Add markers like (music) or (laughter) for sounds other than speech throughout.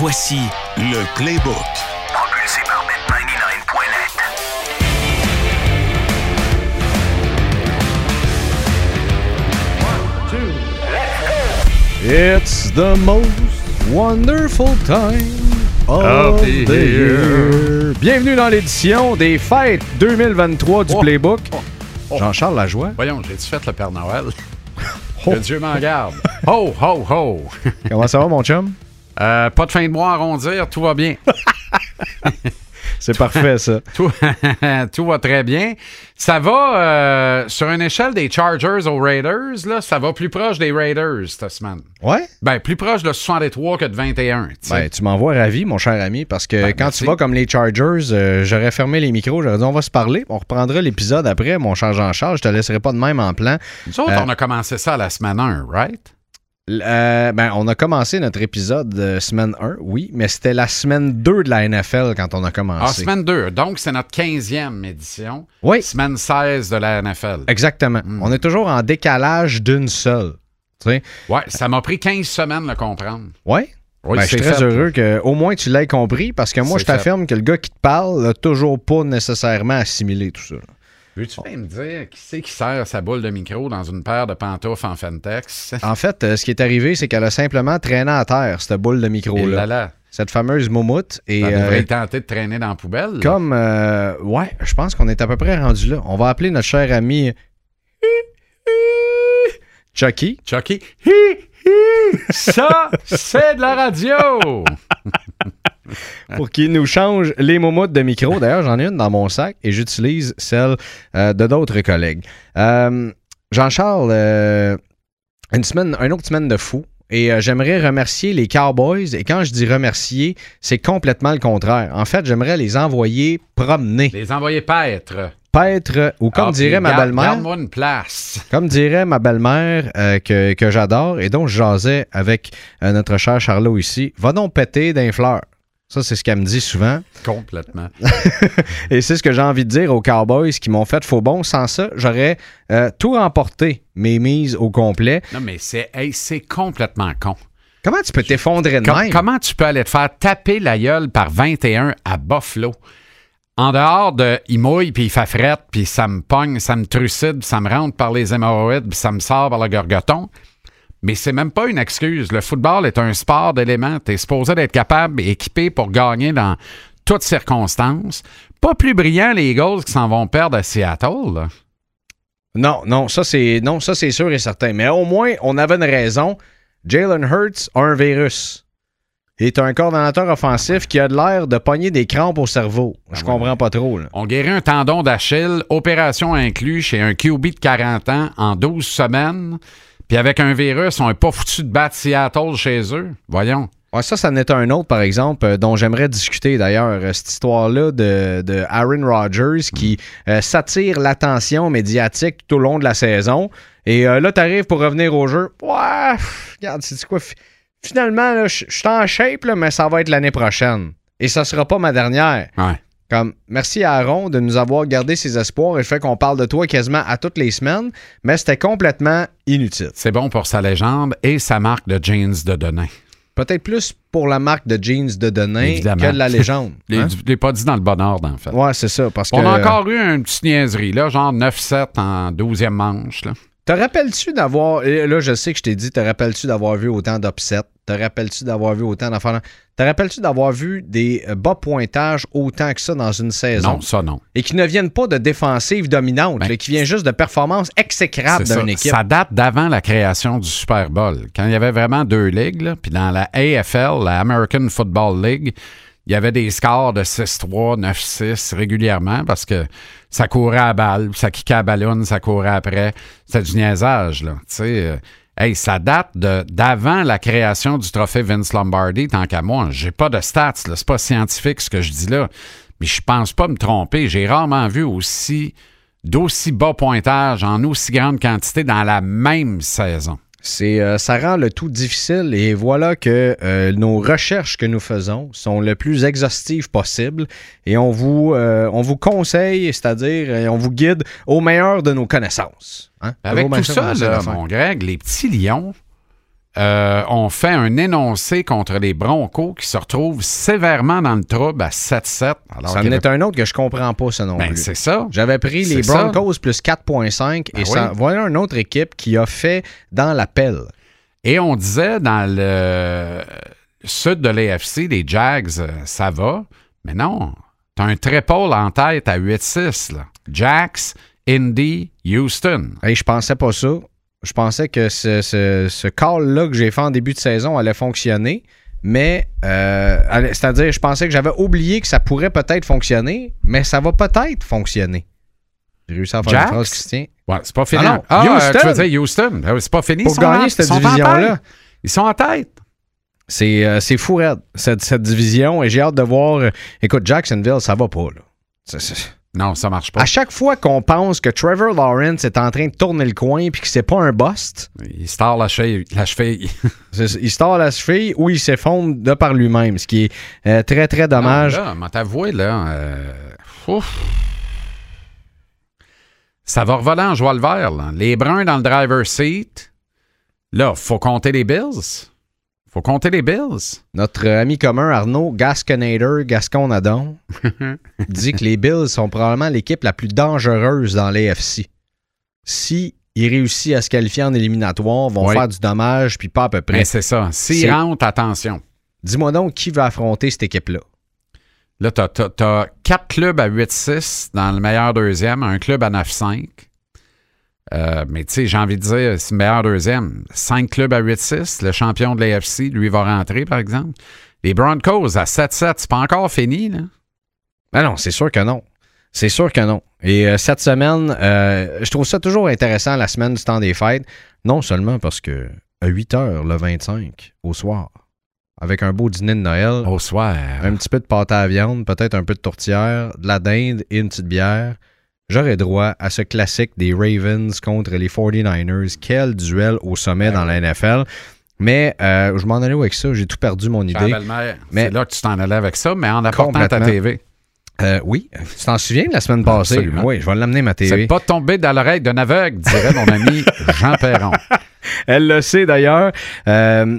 Voici le Playbook. Propulsé par Bet99.net. It's the most wonderful time of, the, the year. Bienvenue dans l'édition des fêtes 2023 du Oh, Playbook. oh, oh. Jean-Charles Lajoie. Voyons, j'ai-tu fait le Père Noël? Oh. Que Dieu m'en garde. Ho, ho, ho! Comment ça va, mon chum? Euh, pas de fin de mois à arrondir, tout va bien. (laughs) C'est parfait, ça. (laughs) Tout, (laughs) tout va très bien. Ça va, euh, sur une échelle des Chargers aux Raiders, là, ça va plus proche des Raiders cette semaine. Ouais? Ben, plus proche de 63 que de 21. tu sais. Ben, tu m'envoies ravi, mon cher ami, parce que Ben, quand merci. tu vas comme les Chargers, euh, j'aurais fermé les micros, j'aurais dit on va se parler, on reprendra l'épisode après, mon cher Jean-Charles, je te laisserai pas de même en plan. Nous autres, euh, on a commencé ça à la semaine 1, right? Euh, ben, on a commencé notre épisode de semaine 1, oui, mais c'était la semaine 2 de la NFL quand on a Ah, commencé. semaine 2. Donc, c'est notre 15e édition. Oui, Semaine 16 de la NFL. exactement. Hmm. On est toujours en décalage d'une seule. Tu sais? Ouais, ça m'a pris 15 semaines de le comprendre. Ouais? Oui, Ben, je suis très fait. heureux qu'au moins tu l'aies compris parce que moi, je t'affirme que le gars qui te parle n'a toujours pas nécessairement assimilé tout ça. Veux-tu bien me dire qui c'est qui sert sa boule de micro dans une paire de pantoufles en Fentex? (laughs) En fait, euh, ce qui est arrivé, c'est qu'elle a simplement traîné à terre, cette boule de micro-là. là, Cette fameuse moumoute. Et ça euh, devrait tenter de traîner dans la poubelle. là. comme. euh, ouais, je pense qu'on est à peu près rendu là. On va appeler notre cher ami. (laughs) Chucky. Chucky. Hi, (laughs) hi, ça, c'est de la radio! (laughs) pour qu'il nous change les momoutes de micro. D'ailleurs, j'en ai une dans mon sac et j'utilise celle euh, de d'autres collègues. Euh, Jean-Charles, euh, une semaine, une autre semaine de fou. Et euh, j'aimerais remercier les Cowboys. Et quand je dis remercier, c'est complètement le contraire. En fait, j'aimerais les envoyer promener. Les envoyer paître. Paître, ou comme Ah, dirait ma belle-mère, Garde-moi une place. (laughs) comme dirait ma belle-mère euh, que, que j'adore et dont je jasais avec euh, notre cher Charlot ici, va donc péter d'un fleur. Ça, c'est ce qu'elle me dit souvent. Complètement. (laughs) Et c'est ce que j'ai envie de dire aux Cowboys qui m'ont fait faux bon. Sans ça, j'aurais euh, tout remporté, mes mises au complet. Non, mais c'est hey, complètement con. Comment tu peux t'effondrer de Com- même? comment tu peux aller te faire taper la gueule par 21 à Buffalo? En dehors de il mouille, puis il fait frette, puis ça me pogne, ça me trucide, puis ça me rentre par les hémorroïdes, puis ça me sort par le gorgoton. Mais c'est même pas une excuse. Le football est un sport d'éléments. Tu es supposé d'être capable et équipé pour gagner dans toutes circonstances. Pas plus brillant les Eagles qui s'en vont perdre à Seattle. là. Non, non, ça c'est non, ça c'est sûr et certain. Mais au moins, on avait une raison. Jalen Hurts a un virus. Il est un coordonnateur offensif qui a de l'air de pogner des crampes au cerveau. Je ouais. comprends pas trop. Là. On guérit un tendon d'Achille, opération inclue chez un QB de 40 ans en 12 semaines. Puis avec un virus, on n'est pas foutu de battre Seattle chez eux. Voyons. Ouais, ça, ça n'est un autre, par exemple, euh, dont j'aimerais discuter d'ailleurs. euh, cette histoire-là de, de Aaron Rodgers qui euh, s'attire l'attention médiatique tout au long de la saison. Et là, tu arrives pour revenir au jeu. Ouais, pff, regarde, c'est quoi? fi- Finalement, je je suis en shape, là, mais ça va être l'année prochaine. Et ça sera pas ma dernière. Ouais. Comme, merci à Aaron de nous avoir gardé ses espoirs et le fait qu'on parle de toi quasiment à toutes les semaines, mais c'était complètement inutile. C'est bon pour sa légende et sa marque de jeans de Denain. Peut-être plus pour la marque de jeans de Denain Évidemment. que de la légende. (laughs) Je hein? l'ai pas dit dans le bon ordre, en fait. Ouais, c'est ça. Parce que. On a encore eu une petite niaiserie, là, genre 9-7 en 12e manche. Là. Te rappelles-tu d'avoir. Là, je sais que je t'ai dit, te rappelles-tu d'avoir vu autant d'upsets? Te rappelles-tu d'avoir vu autant d'affaires? Te rappelles-tu d'avoir vu des euh, bas pointages autant que ça dans une saison? Non, ça, non. Et qui ne viennent pas de défensive dominante, Ben, là, qui vient juste de performances exécrables d'une équipe. Ça date d'avant la création du Super Bowl. Quand il y avait vraiment deux ligues, là, puis dans la AFL, la American Football League, il y avait des scores de 6-3, 9-6 régulièrement parce que ça courait à balle, ça kickait à ballon, ça courait après. C'était du niaisage, là. Tu sais, euh, hey, ça date d'avant la création du trophée Vince Lombardi, tant qu'à moi. J'ai pas de stats. C'est pas scientifique ce que je dis là. Mais je pense pas me tromper. J'ai rarement vu aussi d'aussi bas pointage en aussi grande quantité dans la même saison. C'est, euh, ça rend le tout difficile et voilà que euh, nos recherches que nous faisons sont le plus exhaustives possible et on vous, euh, on vous conseille, c'est-à-dire on vous guide au meilleur de nos connaissances. hein? Avec tout ça, là, mon Greg, les petits lions, euh, ont fait un énoncé contre les Broncos qui se retrouvent sévèrement dans le trouble à 7-7. alors Ça en est un autre que je comprends pas, ça non avait- Ben, c'est ça. J'avais pris les ça. Broncos plus 4.5 Ben et ça, oui. voilà une autre équipe qui a fait dans la pelle. Et on disait dans le sud de l'AFC, les Jags, euh, ça va. Mais non, t'as un triple en tête à 8-6. là. Jax, Indy, Houston. Hey, je pensais pas ça. Je pensais que ce, ce, ce call-là que j'ai fait en début de saison allait fonctionner. Mais, euh, c'est-à-dire, je pensais que j'avais oublié que ça pourrait peut-être fonctionner, mais ça va peut-être fonctionner. J'ai réussi à faire Jax? une phrase tient. Ouais, c'est pas fini. Ah non, Ah, Houston. euh, tu veux dire Houston. C'est pas fini. Pour en- gagner cette division-là. Ils sont en tête. C'est euh, fou raide, cette, cette division. Et j'ai hâte de voir. écoute, Jacksonville, ça va pas. Là. Non, ça marche pas. À chaque fois qu'on pense que Trevor Lawrence est en train de tourner le coin puis que c'est pas un bust, Il se tord la cheville. La cheville. (laughs) c'est- il se tord la cheville ou il s'effondre de par lui-même, ce qui est euh, très, très dommage. Non, là, m'a t'avoué, là. euh, ouf. Ça va revoler en joie le vert, là. Les bruns dans le driver's seat. Là, faut compter les Bills. Faut compter les Bills. Notre ami commun Arnaud Gasconator, Gascon Nadon, (laughs) dit que les Bills sont probablement l'équipe la plus dangereuse dans l'AFC. Si ils réussissent à se qualifier en éliminatoire, vont Oui. faire du dommage, puis pas à peu près. Mais c'est ça. S'ils rentrent, attention. Dis-moi donc qui va affronter cette équipe-là? Là, t'as- t'as quatre clubs à 8-6 dans le meilleur deuxième, un club à 9-5. Euh, mais tu sais, j'ai envie de dire, c'est le meilleur deuxième. Cinq clubs à 8-6, le champion de l'AFC, lui, va rentrer, par exemple. Les Broncos à 7-7, c'est pas encore fini, là. Ben non, c'est sûr que non. C'est sûr que non. Et euh, cette semaine, euh, je trouve ça toujours intéressant, la semaine du temps des fêtes. Non seulement parce que à 8 h le 25, au soir, avec un beau dîner de Noël, Au soir. un petit peu de pâte à viande, peut-être un peu de tourtière, de la dinde et une petite bière, j'aurais droit à ce classique des Ravens contre les 49ers. Quel duel au sommet dans la NFL. Mais euh, je m'en allais où avec ça, j'ai tout perdu mon idée. c'est là que tu t'en allais avec ça, mais en apportant ta. TV. Euh, oui, tu t'en souviens de la semaine passée? Absolument. Oui, je vais l'amener ma C'est TV. pas tombé dans l'oreille d'un aveugle, dirait mon ami (laughs) Jean Perron. Elle le sait d'ailleurs. Euh,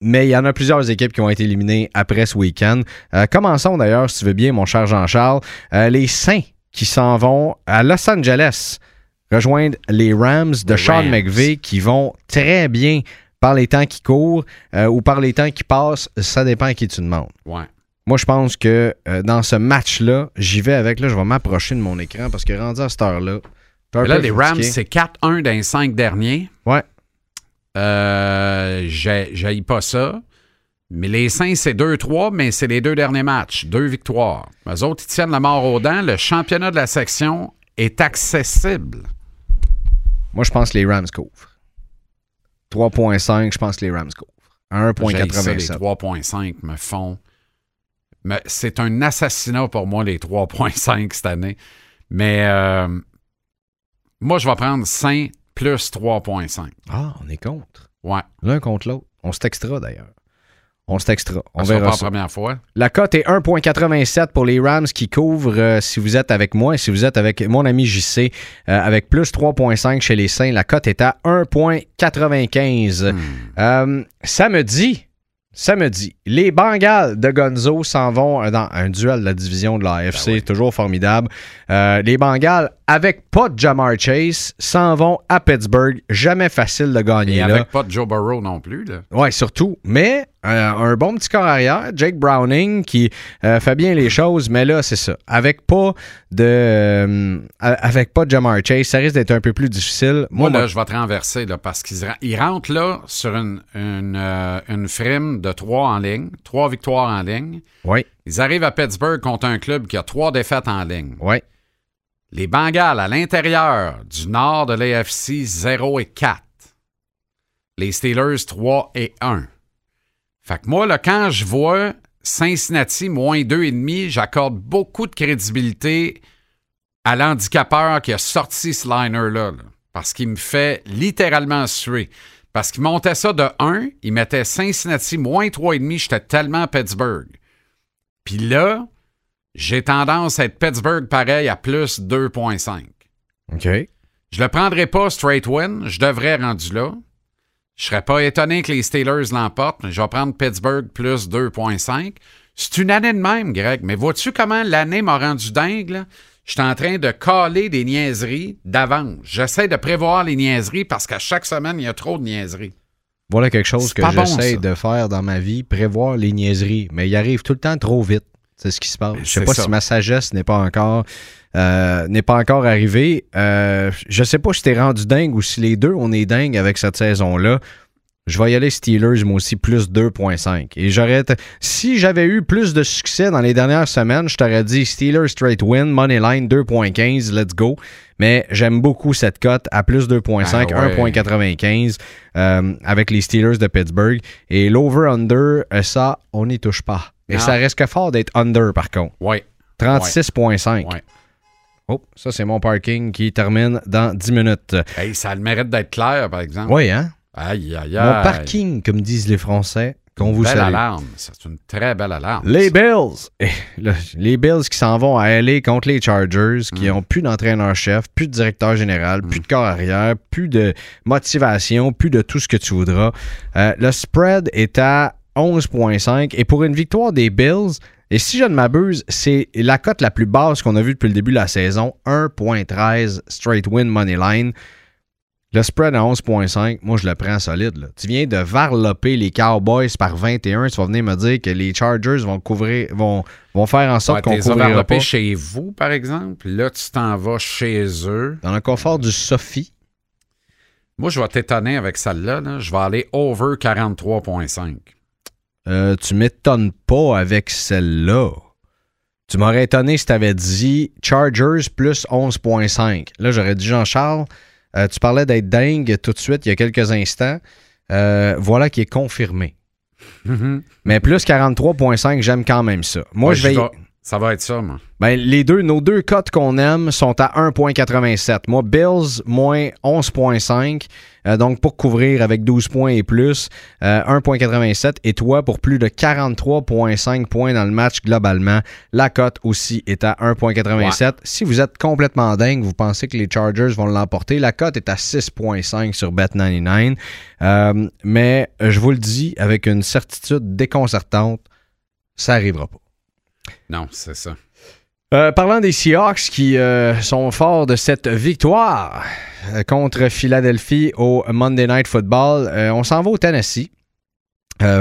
mais il y en a plusieurs équipes qui ont été éliminées après ce week-end. Euh, commençons d'ailleurs, si tu veux bien, mon cher Jean-Charles. Les Saints qui s'en vont à Los Angeles rejoindre les Rams de Les Sean Rams. McVay qui vont très bien par les temps qui courent euh, ou par les temps qui passent. Ça dépend à qui tu demandes. Ouais. Moi, je pense que euh, dans ce match-là, j'y vais avec. Là, je vais m'approcher de mon écran parce que rendu à cette heure-là. là, les Rams, c'est 4-1 dans les cinq derniers. Ouais. Euh, j'ai pas ça. Mais les Saints, c'est 2-3, mais c'est les deux derniers matchs. Deux victoires. Eux autres, ils tiennent la mort aux dents. Le championnat de la section est accessible. Moi, je pense que les Rams couvrent. 3.5, je pense que les Rams couvrent. À J'haïs ça, Les 1.87. 3.5 me font. C'est un assassinat pour moi, les 3.5 cette année. Mais euh, moi, je vais prendre Saints plus 3.5. Ah, on est contre. Ouais. L'un contre l'autre. On se textera d'ailleurs. On se textera. On verra pas ça. la première fois. La cote est 1.87 pour les Rams qui couvrent euh, si vous êtes avec moi et si vous êtes avec mon ami JC euh, avec plus 3.5 chez les Saints. La cote est à 1.95. Hmm. Euh, samedi, samedi, les Bengals de Gonzo s'en vont euh, dans un duel de la division de l'AFC, Ben oui. toujours formidable. Les Bengals, avec pas de Jamar Chase, s'en vont à Pittsburgh. Jamais facile de gagner Et là. avec pas de Joe Burrow non plus. Ouais, surtout. Mais euh, un bon petit corps arrière, Jake Browning, qui euh, fait bien les choses, mais là, c'est ça. Avec pas de euh, avec pas de Jamar Chase, ça risque d'être un peu plus difficile. Moi, Moi, là, je vais te renverser là, parce qu'ils ils rentrent là sur une, une, une frime de trois en ligne, trois victoires en ligne. oui, Ils arrivent à Pittsburgh contre un club qui a trois défaites en ligne. oui. Les Bengals à l'intérieur du nord de l'AFC 0 et 4. Les Steelers 3 et 1. Fait que moi, là, quand je vois Cincinnati moins 2,5, j'accorde beaucoup de crédibilité à l'handicapeur qui a sorti ce liner-là. là, parce qu'il me fait littéralement suer. Parce qu'il montait ça de 1, il mettait Cincinnati moins 3,5, j'étais tellement à Pittsburgh. Puis là, j'ai tendance à être Pittsburgh pareil à plus 2,5. OK. Je le prendrai pas straight win, je devrais rendu là. Je serais pas étonné que les Steelers l'emportent, mais je vais prendre Pittsburgh plus 2,5. C'est une année de même, Greg. Mais vois-tu comment l'année m'a rendu dingue? Je suis en train de caler des niaiseries d'avance. J'essaie de prévoir les niaiseries parce qu'à chaque semaine, il y a trop de niaiseries. Voilà quelque chose que bon, j'essaie de faire dans ma vie, prévoir les niaiseries. Mais il arrive tout le temps trop vite. C'est ce qui se passe. Je sais pas ça. si ma sagesse n'est pas encore euh, n'est pas encore arrivée. Euh, je sais pas si t'es rendu dingue ou si les deux on est dingue avec cette saison-là. Je vais y aller Steelers, moi aussi, plus 2.5. Et j'aurais. Si j'avais eu plus de succès dans les dernières semaines, je t'aurais dit Steelers straight win, money line 2.15, let's go. Mais j'aime beaucoup cette cote à plus 2.5, Ah ouais. 1.95 euh, avec les Steelers de Pittsburgh. Et l'over-under, euh, ça, on n'y touche pas. Non. ça risque fort d'être under, par contre. Oui. 36.5. Ouais. Oh, ça, c'est mon parking qui termine dans 10 minutes. Hey, ça a le mérite d'être clair, par exemple. Oui, hein? Aïe, aïe, aïe. Mon parking, comme disent les Français, qu'on vous Belle salue. alarme. C'est une très belle alarme. Les. Bills. Les Bills qui s'en vont à aller contre les Chargers, qui Mm. ont plus d'entraîneur-chef, plus de directeur général, plus de corps arrière, plus de motivation, plus de tout ce que tu voudras. Euh, le spread est à 11,5 et pour une victoire des Bills, et si je ne m'abuse, c'est la cote la plus basse qu'on a vue depuis le début de la saison, 1,13 straight win money line. Le spread à 11.5, moi je le prends solide. là. Tu viens de varloper les Cowboys par 21, tu vas venir me dire que les Chargers vont couvrir, vont, vont faire en sorte Ouais, qu'on couvrira pas. chez vous, par exemple? Là, tu t'en vas chez eux. Dans le confort du Sophie, Moi, je vais t'étonner avec celle-là. là. Je vais aller over 43,5. euh, tu m'étonnes pas avec celle-là. Tu m'aurais étonné si tu avais dit Chargers plus 11.5. Là, j'aurais dit Jean-Charles, euh, tu parlais d'être dingue tout de suite il y a quelques instants. Euh, voilà qui est confirmé. Mais plus 43.5, j'aime quand même ça. Moi, Ouais, je vais. Ça va être ça, moi. Ben, les deux, nos deux cotes qu'on aime sont à 1,87. Moi, Bills, moins 11,5. Euh, donc, pour couvrir avec 12 points et plus, euh, 1,87. Et toi, pour plus de 43,5 points dans le match globalement, la cote aussi est à 1,87. Si vous êtes complètement dingue, vous pensez que les Chargers vont l'emporter, la cote est à 6,5 sur Bet99. Euh, mais je vous le dis avec une certitude déconcertante, ça n'arrivera pas. Non, c'est ça. Euh, parlant des Seahawks qui euh, sont forts de cette victoire euh, contre Philadelphie au Monday Night Football, euh, on s'en va au Tennessee.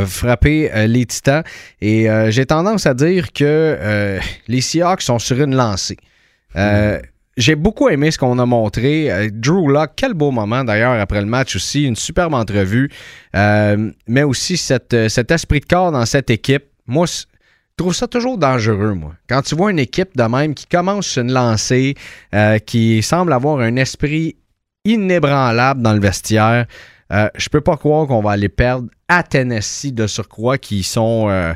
frapper les Titans et j'ai tendance à dire que les Seahawks sont sur une lancée. Euh, J'ai beaucoup aimé ce qu'on a montré. Drew Lock, quel beau moment d'ailleurs après le match aussi, une superbe entrevue, mais aussi cette, cet esprit de corps dans cette équipe. Moi, trouve ça toujours dangereux, moi. Quand tu vois une équipe de même qui commence une lancée, euh, qui semble avoir un esprit inébranlable dans le vestiaire, euh, je peux pas croire qu'on va aller perdre à Tennessee de surcroît qui sont, euh,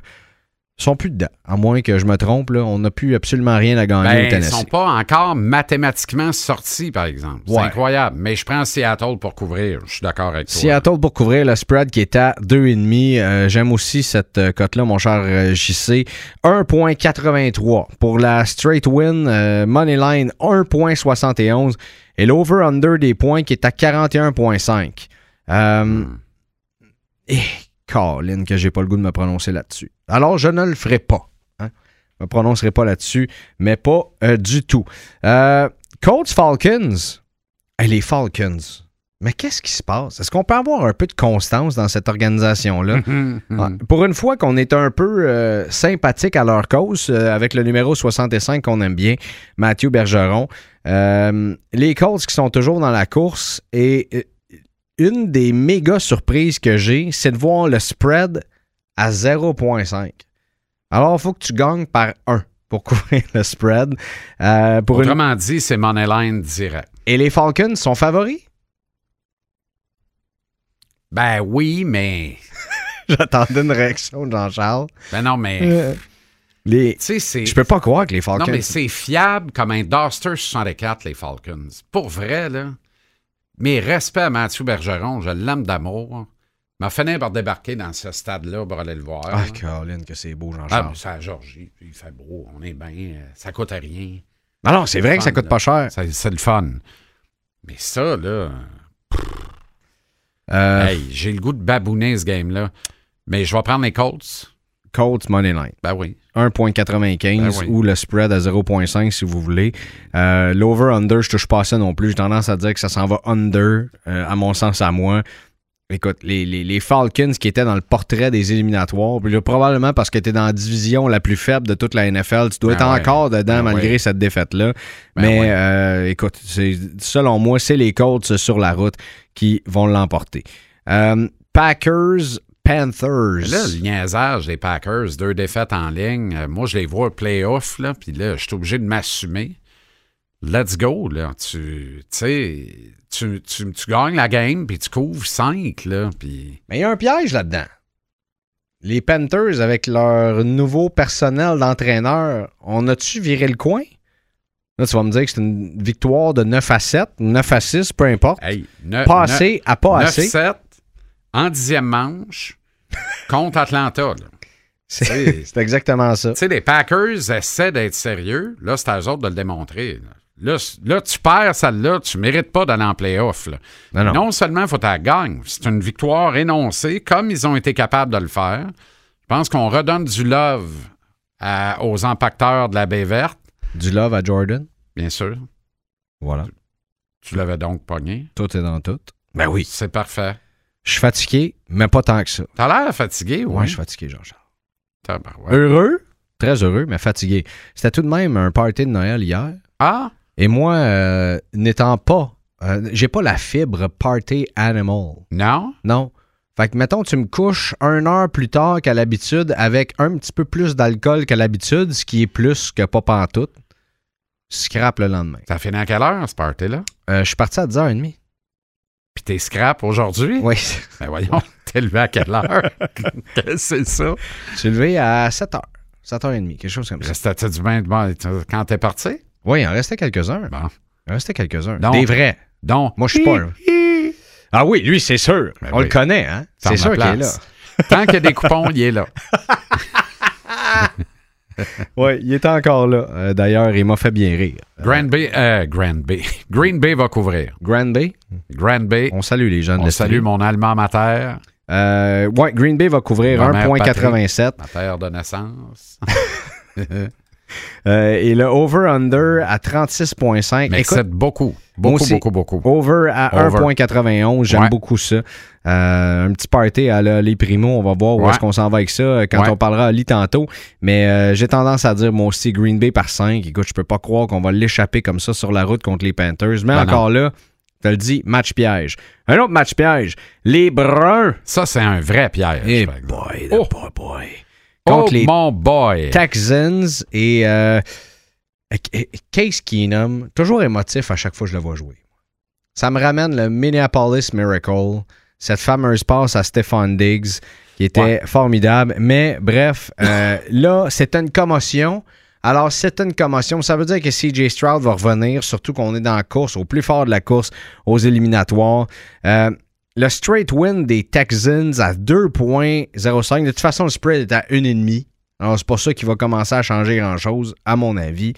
sont plus dedans. À moins que je me trompe, là, on n'a plus absolument rien à gagner au Ben, ils Tennessee. sont pas encore mathématiquement sortis, par exemple. C'est Ouais. incroyable. Mais je prends Seattle pour couvrir. Je suis d'accord avec toi. Seattle pour couvrir le spread qui est à 2,5. Euh, J'aime aussi cette euh, cote-là, mon cher euh, JC. 1,83 pour la straight win. euh, money line 1,71. Et l'over-under des points qui est à 41,5. Euh, Hmm. Colin, que j'ai pas le goût de me prononcer là-dessus. Alors, je ne le ferai pas. Hein? Je me prononcerai pas là-dessus, mais pas euh, du tout. Euh, Colts Falcons. Hey, les Falcons. Mais qu'est-ce qui se passe? Est-ce qu'on peut avoir un peu de constance dans cette organisation-là? Mhm, mhm. Ouais. Pour une fois qu'on est un peu euh, sympathique à leur cause, euh, avec le numéro 65 qu'on aime bien, Mathieu Bergeron, euh, les Colts qui sont toujours dans la course et une des méga surprises que j'ai, c'est de voir le spread à 0.5. Alors, il faut que tu gagnes par 1 pour (laughs) couvrir le spread. Euh, pour une- Autrement dit, c'est Moneyline direct. Et les Falcons sont favoris? Ben oui, mais. (laughs) J'attendais une réaction de Jean-Charles. Ben non, mais. Euh, les... Tu sais, c'est. Je peux pas croire que les Falcons... Non, mais c'est fiable comme un Duster 64, les Falcons. Pour vrai, là. Mes respects à Mathieu Bergeron, je l'aime d'amour. m'a fini par débarquer dans ce stade-là pour aller le voir. Ah. Caroline, que c'est beau, Ah, Jean-Charles. mais c'est à Georgie, puis il fait beau, on est bien, euh, ça coûte rien. Ah non, c'est vrai que ça coûte là. pas cher. C'est le fun. Mais ça, là. Euh, Hey, j'ai le goût de babouner ce game-là. Mais je vais prendre les Colts. Colts Money Line. Ben oui. 1.95 Ben oui. ou le spread à 0.5 si vous voulez. Euh, L'over-under, je touche pas à ça non plus. J'ai tendance à dire que ça s'en va under, euh, à mon sens, à moi. Écoute, les, les- les Falcons qui étaient dans le portrait des éliminatoires, puis là, probablement parce que tu es dans la division la plus faible de toute la NFL, tu dois Ben être ouais. encore dedans Ben malgré ouais. cette défaite-là. Ben Mais ouais. euh, écoute, selon moi, c'est les Colts sur la route qui vont l'emporter. Packers, Panthers. Là, le niaisage des Packers, deux défaites en ligne, euh, moi, je les vois au playoff, là, puis là, je suis obligé de m'assumer. Let's go, là. Tu tu sais, tu, tu, tu gagnes la game, puis tu couvres 5, là, puis... Mais il y a un piège là-dedans. Les Panthers, avec leur nouveau personnel d'entraîneur, on a-tu viré le coin? Là, tu vas me dire que c'est une victoire de 9 à 7, 9 à 6, peu importe. Hey, ne- Pas ne- assez à pas assez. 9-7 en dixième manche contre Atlanta, là. C'est exactement ça. Tu sais, les Packers essaient d'être sérieux. Là, c'est à eux autres de le démontrer. Là, tu perds celle-là, tu mérites pas d'aller en playoff. Non, non. Non seulement il faut que tu gagnes, c'est une victoire énoncée, comme ils ont été capables de le faire. Je pense qu'on redonne du love à- aux impacteurs de la baie verte, Du love à Jordan? bien sûr. Voilà. Tu l'avais donc pogné. Tout est dans tout. Ben oui. C'est parfait. Je suis fatigué, mais pas tant que ça. T'as l'air fatigué, Ouais, oui. je suis fatigué, Jean-Charles. Tabarouette. Heureux, très heureux, mais fatigué. C'était tout de même un party de Noël hier. Ah, Et moi, euh, n'étant pas, euh, j'ai pas la fibre party animal. non? Non. Fait que, mettons, tu me couches une heure plus tard qu'à l'habitude avec un petit peu plus d'alcool qu'à l'habitude, ce qui est plus que pas pantoute. Scrap le lendemain. Ça finit à quelle heure, ce party-là? Euh, je suis parti à 10h30. Puis t'es scrap aujourd'hui? Oui. Ben voyons, (laughs) t'es levé à quelle heure? Qu'est-ce que c'est ça? Je suis levé à 7h. 7h30, quelque chose comme ça. Restais-tu du bon quand t'es parti? Oui, il en restait quelques-uns. Bon. Il en restait quelques-uns. Des vrais. Donc, Moi, je suis pas un. Ah oui, lui, c'est sûr. Ben On oui. le connaît, hein? C'est sûr qu'il est là. Tant qu'il y a des coupons, il est là. (laughs) (laughs) Oui, il est encore là. Euh, D'ailleurs, il m'a fait bien rire. Grand Bay, euh, Grand Bay. (laughs) Green Bay va couvrir. Grand Bay, Grand Bay, on salue les de on salue mon allemand mater, Euh, ouais, Green Bay va couvrir Ma mère 1.87. ma terre de naissance. (laughs) Euh, et le over-under à 36.5. Mais Écoute, c'est beaucoup, beaucoup, aussi. beaucoup, beaucoup. over à Over. 1.91. J'aime Ouais. beaucoup ça. Euh, un petit party à la- les primos. On va voir où Ouais. est-ce qu'on s'en va avec ça euh, quand Ouais. on parlera à Lee tantôt. Mais euh, j'ai tendance à dire, moi aussi, Green Bay par 5. Écoute, je peux pas croire qu'on va l'échapper comme ça sur la route contre les Panthers. Mais Ben encore là, je te le dis, match piège. Un autre match piège. Les Bruns. Ça, c'est un vrai piège. Eh par exemple. boy, Oh. boy, boy. Oh, Contre les mon boy. Texans et euh, Case Keenum, toujours émotif à chaque fois que je le vois jouer. Ça me ramène le Minneapolis Miracle, cette fameuse passe à Stephon Diggs qui était Ouais. formidable. Mais bref, euh, (laughs) là, c'est une commotion. Alors, c'est une commotion. Ça veut dire que CJ Stroud va revenir, surtout qu'on est dans la course, au plus fort de la course, aux éliminatoires. Euh, le straight win des Texans à 2.05. De toute façon, le spread est à 1,5. Alors, c'est pas ça qui va commencer à changer grand-chose, à mon avis.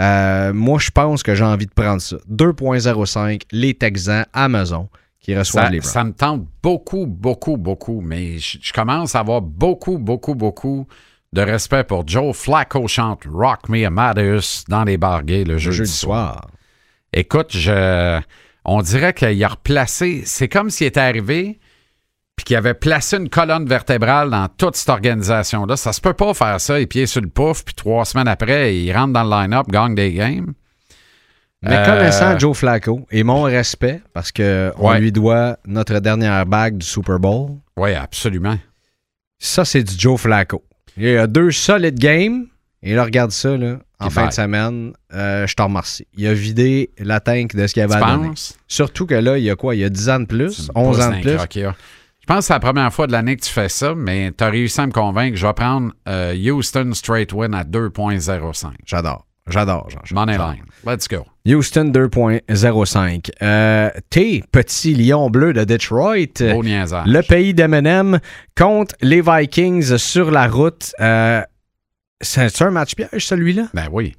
Euh, moi, je pense que j'ai envie de prendre ça. 2.05, les Texans, Amazon, qui reçoivent Ça, les Browns. ça me tente beaucoup, beaucoup, beaucoup, mais je, je commence à avoir beaucoup, beaucoup, beaucoup de respect pour Joe Flacco chante Rock Me Amadeus dans les barguets le Le jeudi, jeudi soir. soir. Écoute, je, on dirait qu'il a replacé, c'est comme s'il était arrivé puis qu'il avait placé une colonne vertébrale dans toute cette organisation-là. Ça se peut pas faire ça, les pieds sur le pouf, puis trois semaines après, il rentre dans le line-up, gagne des games. Mais Euh, connaissant Joe Flacco et mon respect, parce qu'on Ouais. lui doit notre dernière bague du Super Bowl, Oui, absolument. ça, c'est du Joe Flacco. Il y a deux solides games, et là, regarde ça, là, en fin de semaine, euh, je te remercie. Il a vidé la tank de ce qu'il avait Tu à donner. Surtout que là, il y a quoi? Il y a 10 ans de plus, Tu me 11 pousses ans de plus? Je pense que c'est la première fois de l'année que tu fais ça, mais tu as réussi à me convaincre. Je vais prendre euh, Houston straight win à 2.05. J'adore. J'adore, Jean-Charles. Money line. Let's go. Houston 2.05. Euh, T, petit lion bleu de Detroit. Beau. Le pays d'Eminem contre les Vikings sur la route. Euh, c'est un match piège, celui-là? Ben oui.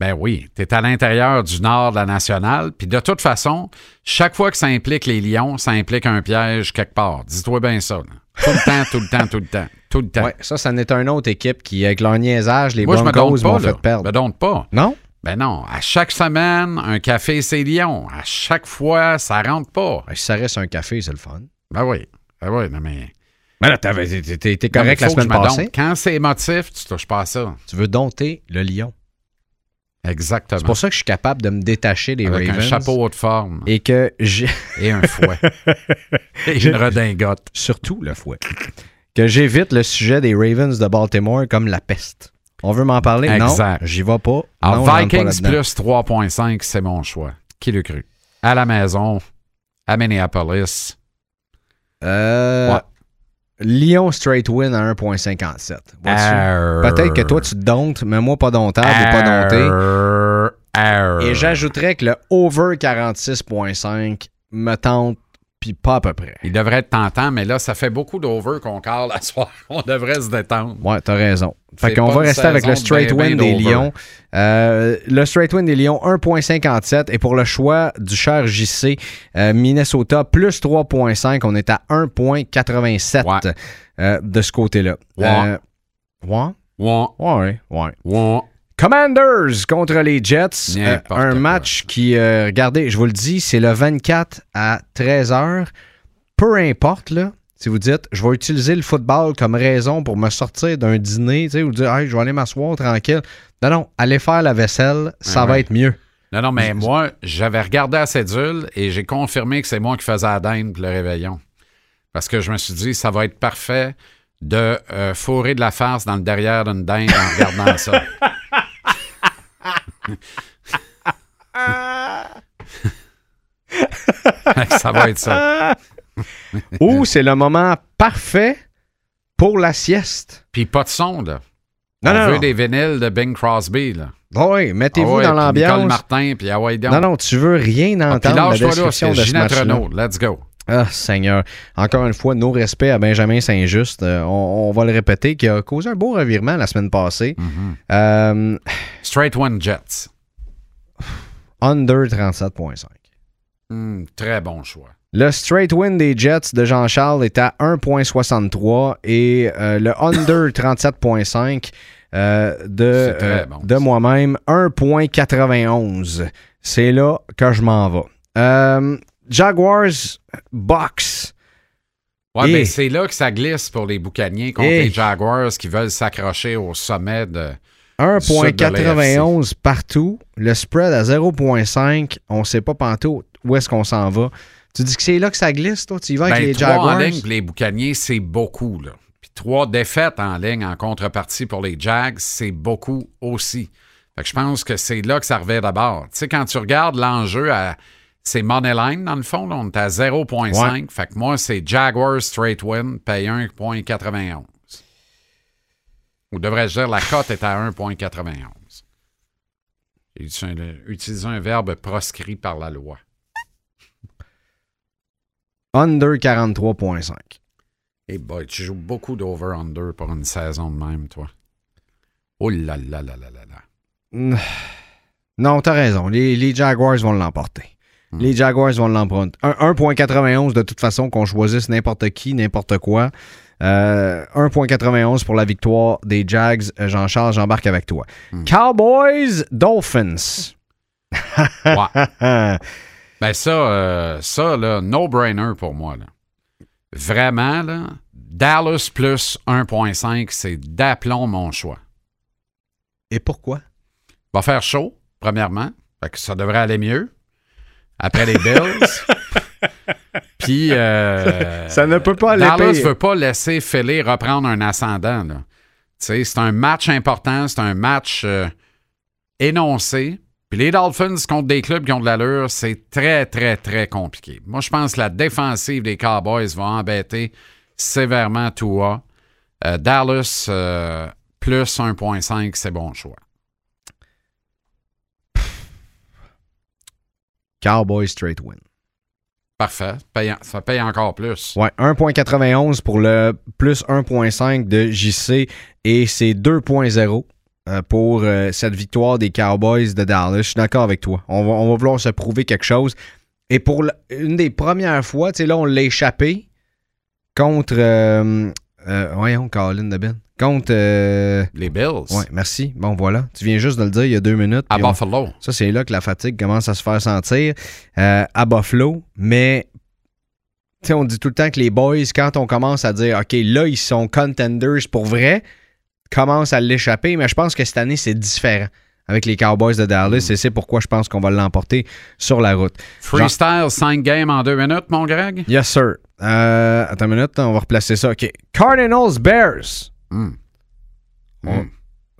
Ben oui, tu es à l'intérieur du nord de la nationale, puis de toute façon, chaque fois que ça implique les Lions, ça implique un piège quelque part. Dis-toi bien ça. là. Tout le temps, tout le temps, tout le temps, tout le temps. Ouais, ça, ça n'est une autre équipe qui, avec leur niaisage, les Moi, je me Broncos m'ont fait perdre. Je me donne pas. Non? Ben non, à chaque semaine, un café, c'est Lyon. À chaque fois, ça rentre pas. Ben, si ça reste un café, c'est le fun. Ben oui. Ben oui, non mais. Là, t'es Non, correct mais la semaine passée. Quand c'est émotif, tu touches pas à ça. Tu veux dompter le lion. Exactement. C'est pour ça que je suis capable de me détacher des Avec Ravens. un chapeau haute forme Et que j'ai. et un fouet. (laughs) et une redingote. Surtout le fouet. que j'évite le sujet des Ravens de Baltimore comme la peste. On veut m'en parler? Exact. Non, j'y vais pas. Alors, Non, pas Vikings plus 3.5, c'est mon choix. Qui le cru? À la maison, à Minneapolis. Euh, Ouais. Lyon straight win à 1.57. Vois-tu? Arr. Peut-être que toi, tu te domptes, mais moi, pas domptable ou pas. Arr. Et j'ajouterais que le over 46.5 me tente, puis pas à peu près. Il devrait être tentant, mais là, ça fait beaucoup d'over qu'on cale à soir. (laughs) On devrait se détendre. Ouais, t'as raison. Fait qu'on va rester avec le saison de straight win des. Lions. Euh, le straight win des Lions, 1.57. Et pour le choix du cher JC, euh, Minnesota, plus 3.5. On est à 1.87 Ouais. euh, de ce côté-là. Ouais. Euh, ouais? Ouais, Ouais, ouais. ouais. Commanders contre les Jets. Euh, un quoi. match qui, euh, regardez, je vous le dis, c'est le 24 à 13 heures. Peu importe, là, si vous dites, je vais utiliser le football comme raison pour me sortir d'un dîner, tu sais, ou dire, hey, je vais aller m'asseoir tranquille. Non, non, allez faire la vaisselle, ça va ouais. être mieux. Non, non, mais moi, j'avais regardé la cédule et j'ai confirmé que c'est moi qui faisais la dinde le réveillon. Parce que je me suis dit, ça va être parfait de euh, fourrer de la farce dans le derrière d'une dinde en regardant ça. (laughs) (laughs) ça va être ça. Ou c'est le moment parfait pour la sieste. Puis pas de son, là. Non, On non, veut non. des vinyles de Bing Crosby, là. Oui, mettez-vous Ah ouais, dans puis Nicole l'ambiance. Martin, puis ah ouais, donc. Non, non, tu veux rien Ah, puis entendre de la description de ce match-là. Let's go. Ah, Seigneur. Encore une fois, nos respects à Benjamin Saint-Just. Euh, on, on va le répéter, qui a causé un beau revirement la semaine passée. Mhm. Euh, Straight One Jets. under 37,5. Hmm, très bon choix. Le straight win des Jets de Jean-Charles est à 1,63 et euh, le under (laughs) 37,5 euh, de, bon, de moi-même, 1,91. C'est là que je m'en vais. Jaguars Box. Ouais, Et- ben, c'est là que ça glisse pour les boucaniers contre Et- les Jaguars qui veulent s'accrocher au sommet de. 1.91 partout. Le spread à 0.5. On ne sait pas pantoute où est-ce qu'on s'en va. Tu dis que c'est là que ça glisse, toi? Tu y vas avec Ben, les trois en Jaguars? ligne pour les boucaniers, c'est beaucoup. Là. Puis trois défaites en ligne en contrepartie pour les Jags, c'est beaucoup aussi. Fait que je pense que c'est là que ça revient d'abord. Tu sais, quand tu regardes l'enjeu à. C'est Moneyline, dans le fond, là, on est à 0.5. Fait que moi, c'est Jaguars straight win, paye 1.91. Ou devrais-je dire, la cote est à 1.91. J'ai utilisé un- verbe proscrit par la loi. Under 43.5. Eh boy, tu joues beaucoup d'over-under pour une saison de même, toi. Oh là là là là là là. (sighs) Non, t'as raison. Les, les Jaguars vont l'emporter. Hmm. Les Jaguars vont l'emporter. Un- 1.91 de toute façon, qu'on choisisse n'importe qui, n'importe quoi. Euh, 1.91 pour la victoire des Jags. Euh, Jean-Charles, j'embarque avec toi. Hmm. Cowboys, Dolphins. Ouais. (laughs) Ben ça, euh, ça, là, no-brainer pour moi. Là. Vraiment, là, Dallas plus 1.5, c'est d'aplomb mon choix. Et pourquoi? Va faire chaud, premièrement. Fait que ça devrait aller mieux. Après les Bills. (laughs) Puis. euh, Ça ne peut pas aller Dallas pire. veut pas laisser Philly reprendre un ascendant. C'est un match important, c'est un match euh, énoncé. Puis les Dolphins contre des clubs qui ont de l'allure, c'est très, très, très compliqué. Moi, je pense que la défensive des Cowboys va embêter sévèrement Tua. Euh, Dallas, plus 1.5, c'est bon choix. Cowboys straight win. Parfait. Payant- ça paye encore plus. Ouais, 1.91 pour le plus 1.5 de JC et c'est 2.0 euh, pour euh, cette victoire des Cowboys de Dallas. Je suis d'accord avec toi. On va, on va vouloir se prouver quelque chose. Et pour la- une des premières fois, tu sais, là, on l'a échappé contre. Euh, euh, voyons, Colin de Ben. Contre. euh, Les Bills. ouais, merci. Bon, voilà. Tu viens juste de le dire il y a deux minutes. À on- Buffalo. ça, c'est là que la fatigue commence à se faire sentir euh, à Buffalo. Mais, tu sais, on dit tout le temps que les boys, quand on commence à dire, OK, là, ils sont contenders pour vrai, commencent à l'échapper. Mais je pense que cette année, c'est différent avec les Cowboys de Dallas. Et c'est pourquoi je pense qu'on va l'emporter sur la route. Freestyle, 5 games en 2 minutes, mon Greg? Yes, sir. Euh, attends une minute, on va replacer ça. OK. Cardinals Bears. Hmm. On-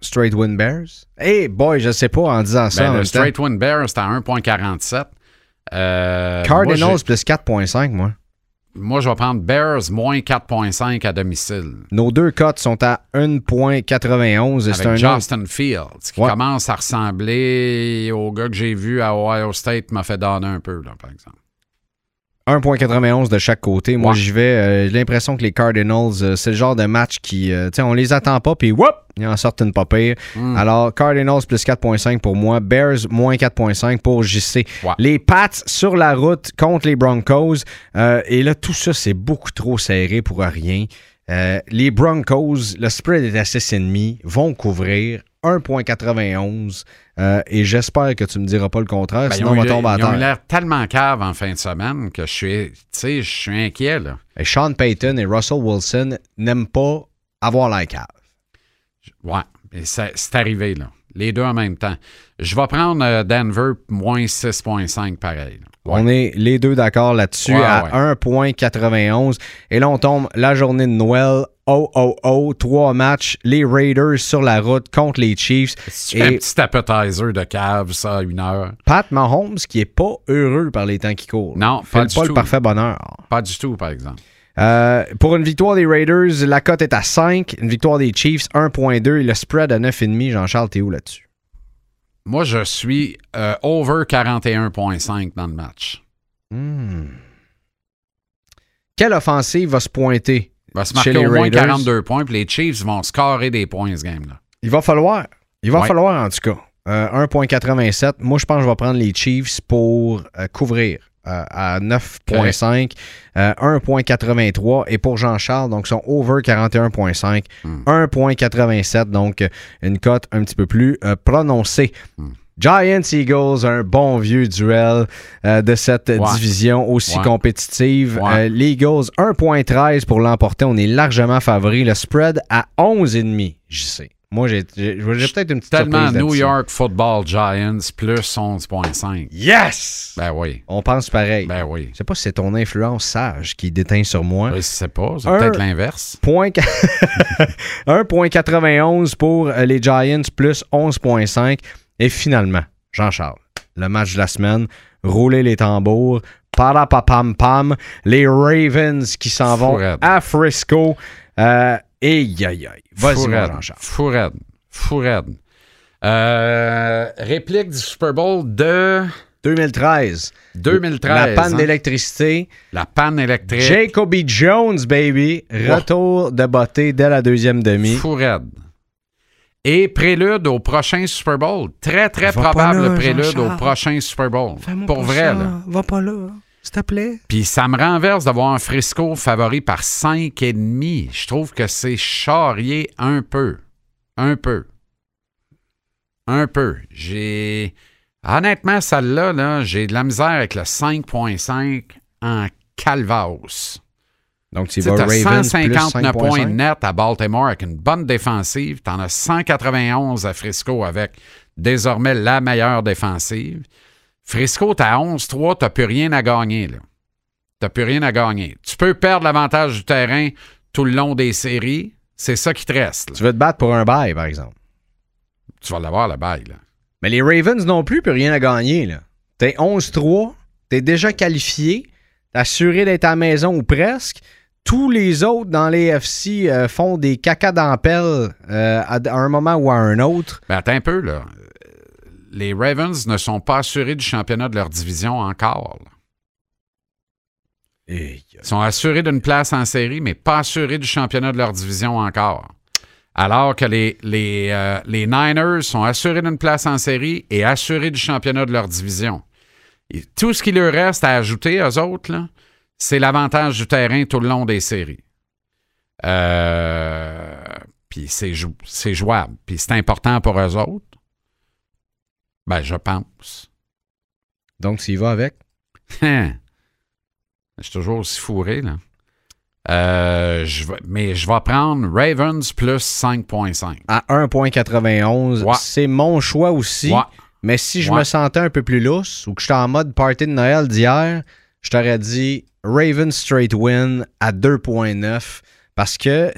Straight win Bears? Hey, boy, je sais pas en disant ça. Ben, en le. Straight Win Bear, c'était à 1.47. Euh, Cardinals Moi, plus 4.5, moi. moi, je vais prendre Bears moins 4.5 à domicile. Nos deux cotes sont à 1.91. et C'est un Avec autre- Justin Fields, qui Ouais. commence à ressembler au gars que j'ai vu à Ohio State, m'a fait donner un peu, là, par exemple. 1.91 de chaque côté. Moi, Ouais. j'y vais. euh, J'ai l'impression que les Cardinals, euh, c'est le genre de match qui, euh, tu sais, on les attend pas, puis whoop, ils en sortent une pas pire. Hmm. Alors, Cardinals plus 4.5 pour moi. Bears moins 4.5 pour JC. Ouais. Les Pats sur la route contre les Broncos. Euh, et là, tout ça, c'est beaucoup trop serré pour rien. Les Broncos, le spread est à 6,5, vont couvrir 1.91. euh, et j'espère que tu me diras pas le contraire, Ben, ils sinon on va tomber à ils ont terre. l'air tellement cave en fin de semaine que je suis, je suis inquiet, là. Et Sean Payton et Russell Wilson n'aiment pas avoir la cave. Ouais, et c'est arrivé, là. Les deux en même temps. Je vais prendre euh, Denver moins 6.5 pareil. Ouais. On est les deux d'accord là-dessus Ouais, à ouais. 1.91. Et là, on tombe la journée de Noël. Oh, oh, oh. Trois matchs. Les Raiders sur la route contre les Chiefs. C'est un Et petit appetizer de cave, ça, à une heure. Pat Mahomes qui est pas heureux par les temps qui courent. Non, pas du pas tout. le parfait bonheur. Pas du tout, par exemple. Euh, pour une victoire des Raiders, la cote est à 5. Une victoire des Chiefs, 1.2. Et le spread à 9,5. Jean-Charles, t'es où là-dessus? Moi, je suis euh, over 41.5 dans le match. Hmm. Quelle offensive va se pointer? Va se marquer au moins Raiders. 42 points, puis les Chiefs vont scorer des points, ce game-là. Il va falloir. Il va Ouais. falloir, en tout cas. Euh, 1.87. Moi, je pense que je vais prendre les Chiefs pour euh, couvrir euh, à 9.5. euh, 1.83. Et pour Jean-Charles, donc, ils sont over 41.5. Hmm. 1.87. Donc, euh, une cote un petit peu plus euh, prononcée. Hmm. Giants Eagles, un bon vieux duel euh, de cette Ouais. division aussi Ouais. compétitive. Ouais. Euh, les Eagles, 1.13 pour l'emporter. On est largement favori. Le spread à 11,5. Je sais. Moi, j'ai peut-être une petite Tellement surprise New. York Football Giants plus 11.5. Yes! Ben oui. On pense pareil. Ben oui. Je sais pas si c'est ton influence sage qui déteint sur moi. Je sais pas. C'est peut-être l'inverse. Point qu- (laughs) 1.91 pour euh, les Giants plus 11.5. Et finalement, Jean-Charles, le match de la semaine, rouler les tambours, parapapam pam, les Ravens qui s'en vont à Frisco. Euh, et aïe aïe. Vas-y, mon Fourette. Jean-Charles. Fourette. Fourette. Euh, réplique du Super Bowl de 2013. 2013. La panne hein? d'électricité. La panne électrique. Jacoby Jones, baby. Retour de beauté dès la deuxième demi. Fourette. Et prélude au prochain Super Bowl. Très, très Va probable là, prélude au prochain Super Bowl. Pour vrai, là. Va pas là. S'il te plaît. Puis ça me renverse d'avoir un Frisco favori par 5,5. Je trouve que c'est charrié un peu. Un peu. Un peu. J'ai. Honnêtement, celle-là, là, j'ai de la misère avec le 5,5 en calvaos. Donc, tu Tu vas as Ravens 159 plus points 5.5. nets à Baltimore avec une bonne défensive. Tu en as 191 à Frisco avec désormais la meilleure défensive. Frisco, tu à 11-3, tu plus rien à gagner. Tu n'as plus rien à gagner. Tu peux perdre l'avantage du terrain tout le long des séries. C'est ça qui te reste. là. Tu veux te battre pour un bail, par exemple. Tu vas l'avoir, le bail. là. Mais les Ravens non plus, plus rien à gagner. Là. T'es 11-3, t'es déjà qualifié, t'es assuré d'être à la maison ou presque. Tous les autres dans les FC euh, font des caca d'ampel euh, à, à un moment ou à un autre. Ben, attends un peu, là. Les Ravens ne sont pas assurés du championnat de leur division encore. Ils sont assurés d'une place en série, mais pas assurés du championnat de leur division encore. Alors que les, les, euh, les Niners sont assurés d'une place en série et assurés du championnat de leur division. Et tout ce qui leur reste à ajouter, aux autres, là, c'est l'avantage du terrain tout le long des séries. Euh, puis c'est, jou- c'est jouable. Puis c'est important pour eux autres. Ben, je pense. Donc, s'il va avec? Hein? Je suis toujours aussi fourré, là. Euh, je vais- mais je vais prendre Ravens plus 5.5. À 1,91. Ouais. C'est mon choix aussi. Ouais. Mais si je Ouais. me sentais un peu plus lousse ou que j'étais en mode party de Noël d'hier, je t'aurais dit Ravens straight win à 2,9 parce que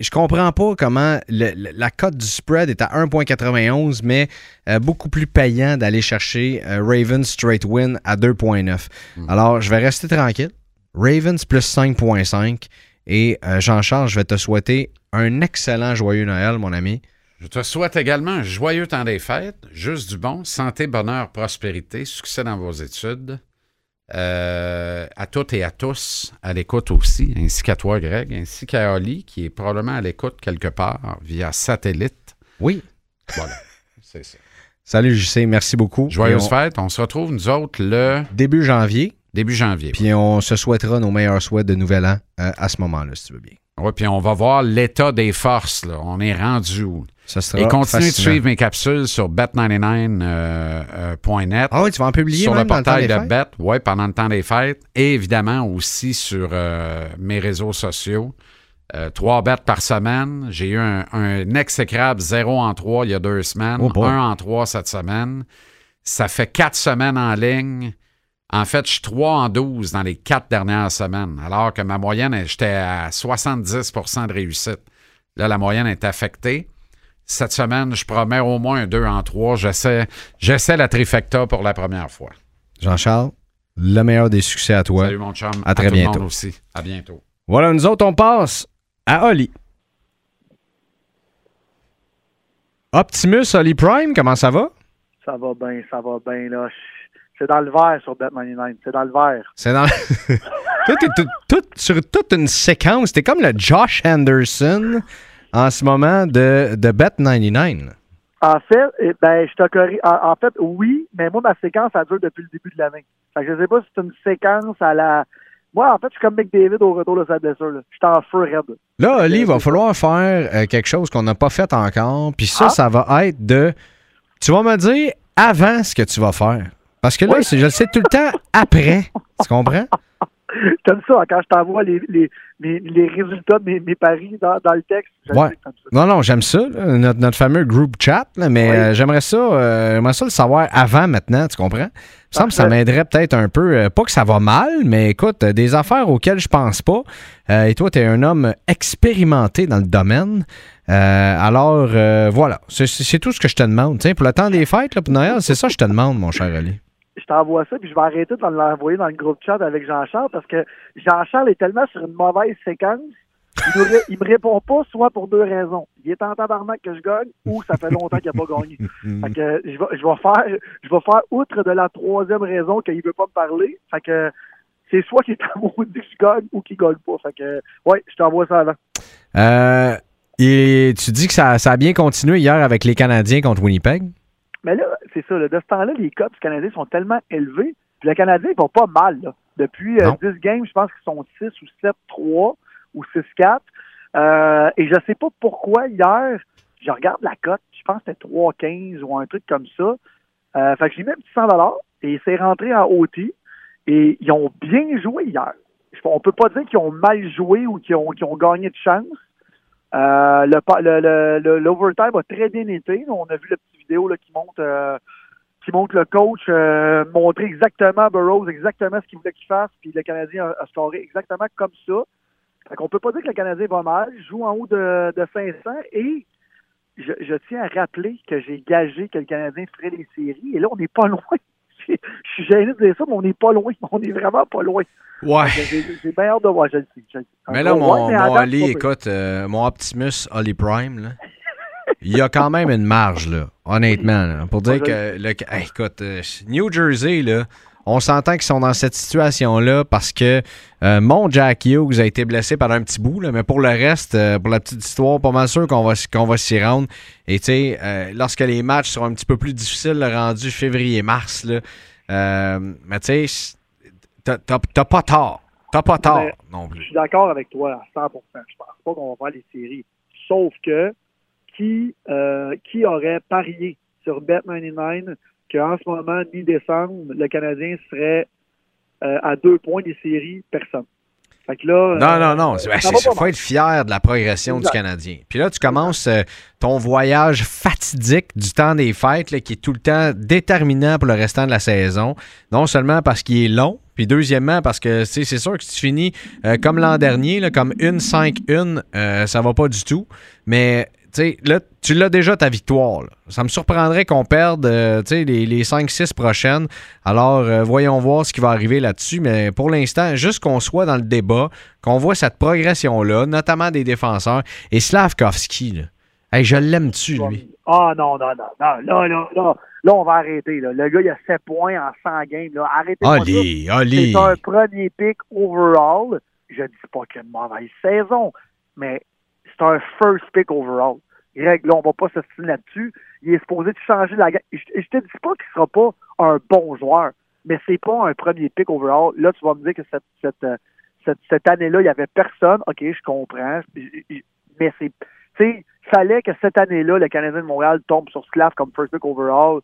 je comprends pas comment le- le- la cote du spread est à 1,91, mais euh, beaucoup plus payant d'aller chercher euh, Ravens straight win à 2,9. Alors, je vais rester tranquille. Ravens plus 5,5. Et euh, Jean-Charles, je vais te souhaiter un excellent joyeux Noël, mon ami. Je te souhaite également un joyeux temps des fêtes, juste du bon, santé, bonheur, prospérité, succès dans vos études. Euh, à toutes et à tous, à l'écoute aussi, ainsi qu'à toi, Greg, ainsi qu'à Oli, qui est probablement à l'écoute quelque part via satellite. Oui. Voilà, (laughs) c'est ça. Salut JC, merci beaucoup. Joyeuses on- fêtes. On se retrouve, nous autres, le Début janvier, début janvier. puis on se souhaitera nos meilleurs souhaits de nouvel an euh, à ce moment-là, si tu veux bien. Oui, puis on va voir l'état des forces. Là. On est rendu où? Ça sera Et continuez de suivre mes capsules sur bet99.net. Ah oui, tu vas en publier sur le même dans le temps portail des de fêtes? Bet, oui, pendant le temps des fêtes. Et évidemment aussi sur euh, mes réseaux sociaux. Euh, trois bêtes par semaine. J'ai eu un, un exécrable 0 en 3 il y a deux semaines, Oh. 1 en 3 cette semaine. Ça fait quatre semaines en ligne. En fait, je suis 3 en 12 dans les quatre dernières semaines, alors que ma moyenne, j'étais à 70% de réussite. Là, la moyenne est affectée. Cette semaine, je promets au moins un 2 en 3. J'essaie, j'essaie la trifecta pour la première fois. Jean-Charles, le meilleur des succès à toi. Salut mon chum. À très tout le bientôt. monde aussi. À bientôt. Voilà, nous autres, on passe à Oli. Optimus Oli Prime, comment ça va? Ça va bien, ça va bien, là. C'est dans le vert sur Bet99. C'est dans le vert. C'est dans. (laughs) Toi, t'es tout- tout- sur toute une séquence. T'es comme le Josh Anderson en ce moment de, de Bet99. En fait, eh ben, je te. En, en fait, oui, mais moi, ma séquence, ça dure depuis le début de l'année. Fait que je sais pas si c'est une séquence à la. Moi, en fait, je suis comme McDavid au retour de sa blessure. là. Je suis en feu raide. Là, Oli, il va falloir faire euh, quelque chose qu'on n'a pas fait encore. Puis ça, Ah. ça va être de. Tu vas me dire avant ce que tu vas faire. Parce que là, Oui. je le sais tout le temps après. Tu comprends? (laughs) T'aimes ça, quand je t'envoie les, les, les, les résultats de mes, mes paris dans, dans le texte. Ouais. ça. Non, non, j'aime ça, là, notre, notre fameux group chat, là, mais Oui. euh, j'aimerais ça, euh, j'aimerais ça le savoir avant maintenant, tu comprends? Il me semble que ça m'aiderait peut-être un peu, euh, pas que ça va mal, mais écoute, des affaires auxquelles je pense pas. Euh, et toi, tu es un homme expérimenté dans le domaine. Euh, alors, euh, voilà, c'est- c'est c'est tout ce que je te demande. Tiens, pour le temps des fêtes, là, pour Noël, c'est ça que je te demande, mon cher Ali. Je t'envoie ça, puis je vais arrêter de l'envoyer dans le groupe chat avec Jean-Charles parce que Jean-Charles est tellement sur une mauvaise séquence. Il, il me répond pas, soit pour deux raisons. Il est en tabarnak que je gagne ou ça fait longtemps qu'il n'a pas gagné. (laughs) Fait que je vais, je vais faire, je vais faire outre de la troisième raison qu'il veut pas me parler. Fait que c'est soit qu'il est à maudit que je gagne ou qu'il gagne pas. Fait que, ouais, je t'envoie ça avant. Euh, et tu dis que ça, ça a bien continué hier avec les Canadiens contre Winnipeg? Mais là, c'est ça, là, de ce temps-là, les Cubs canadiens sont tellement élevés. Puis les Canadiens, ils vont pas mal. là. Depuis euh, Non. 10 games, je pense qu'ils sont 6 ou 7-3 ou 6-4. Euh, et je sais pas pourquoi hier, je regarde la cote, je pense que c'était 3-15 ou un truc comme ça. Euh, fait que j'ai mis un petit 100 et c'est rentré en OT. Et ils ont bien joué hier. On peut pas dire qu'ils ont mal joué ou qu'ils ont, qu'ils ont gagné de chance. Euh, pa- le- le- le- l'overtime a très bien été. On a vu la petite vidéo là, qui montre euh, qui montre le coach euh, montrer exactement Burroughs exactement ce qu'il voulait qu'il fasse, puis le Canadien a, a scoré exactement comme ça. Fait qu'on peut pas dire que le Canadien va mal, joue en haut de, de 500 et je, je tiens à rappeler que j'ai gagé que le Canadien ferait les séries et là on n'est pas (laughs) loin. Je suis gêné de dire ça, mais on n'est pas loin. (laughs) On est vraiment pas loin. Ouais. J'ai bien hâte de voir, je le sais. Mais là, Ouais, mon, mais mon écoute, euh, mon Optimus Oli Prime, là, il y a quand même une marge, là, honnêtement, là, pour dire que, le, hey, écoute, euh, New Jersey, là, on s'entend qu'ils sont dans cette situation-là parce que euh, mon Jack Hughes a été blessé pendant un petit bout, là, mais pour le reste, euh, pour la petite histoire, pas mal sûr qu'on va, qu'on va s'y rendre. Et tu sais, euh, lorsque les matchs seront un petit peu plus difficiles, le rendu février-mars, euh, mais tu sais, t'as- pas tort. T'as pas tort Mais- non Je plus. suis d'accord avec toi à 100% Je pense pas qu'on va voir les séries. Sauf que qui, qui aurait parié sur Bet99 qu'en ce moment, mi-décembre, le Canadien serait euh, à deux points des séries? Personne. Fait que là, Non, euh, non, non. Il va pas faut être fier de la progression du Canadien. Puis là, tu commences euh, ton voyage fatidique du temps des fêtes, là, qui est tout le temps déterminant pour le restant de la saison. Non seulement parce qu'il est long, puis deuxièmement parce que c'est sûr que si tu finis euh, comme l'an dernier, là, comme une 5-1, euh, ça va pas du tout. Mais sais, là, tu l'as déjà ta victoire. là. Ça me surprendrait qu'on perde euh, les, les 5-6 prochaines. Alors, euh, voyons voir ce qui va arriver là-dessus. Mais pour l'instant, juste qu'on soit dans le débat, qu'on voit cette progression-là, notamment des défenseurs. Et Slavkovski, là. Hey, je l'aime dessus, lui? Ah non, non, non, non. Là, là, là, là, on va arrêter. Là. Le gars, il a 7 points en 100 games. Là. Arrêtez Ali, Ali. C'est un premier pick overall. Je dis pas qu'il y a une mauvaise saison, mais c'est un first pick overall. Greg, là, on va pas s'estimer là-dessus. Il est supposé de changer la gamme. Je, te dis pas qu'il sera pas un bon joueur, mais c'est pas un premier pick overall. Là, tu vas me dire que cette, cette, euh, cette, année-là, il y avait personne. OK, je comprends. Mais c'est, tu fallait que cette année-là, le Canadien de Montréal tombe sur Slav comme first pick overall.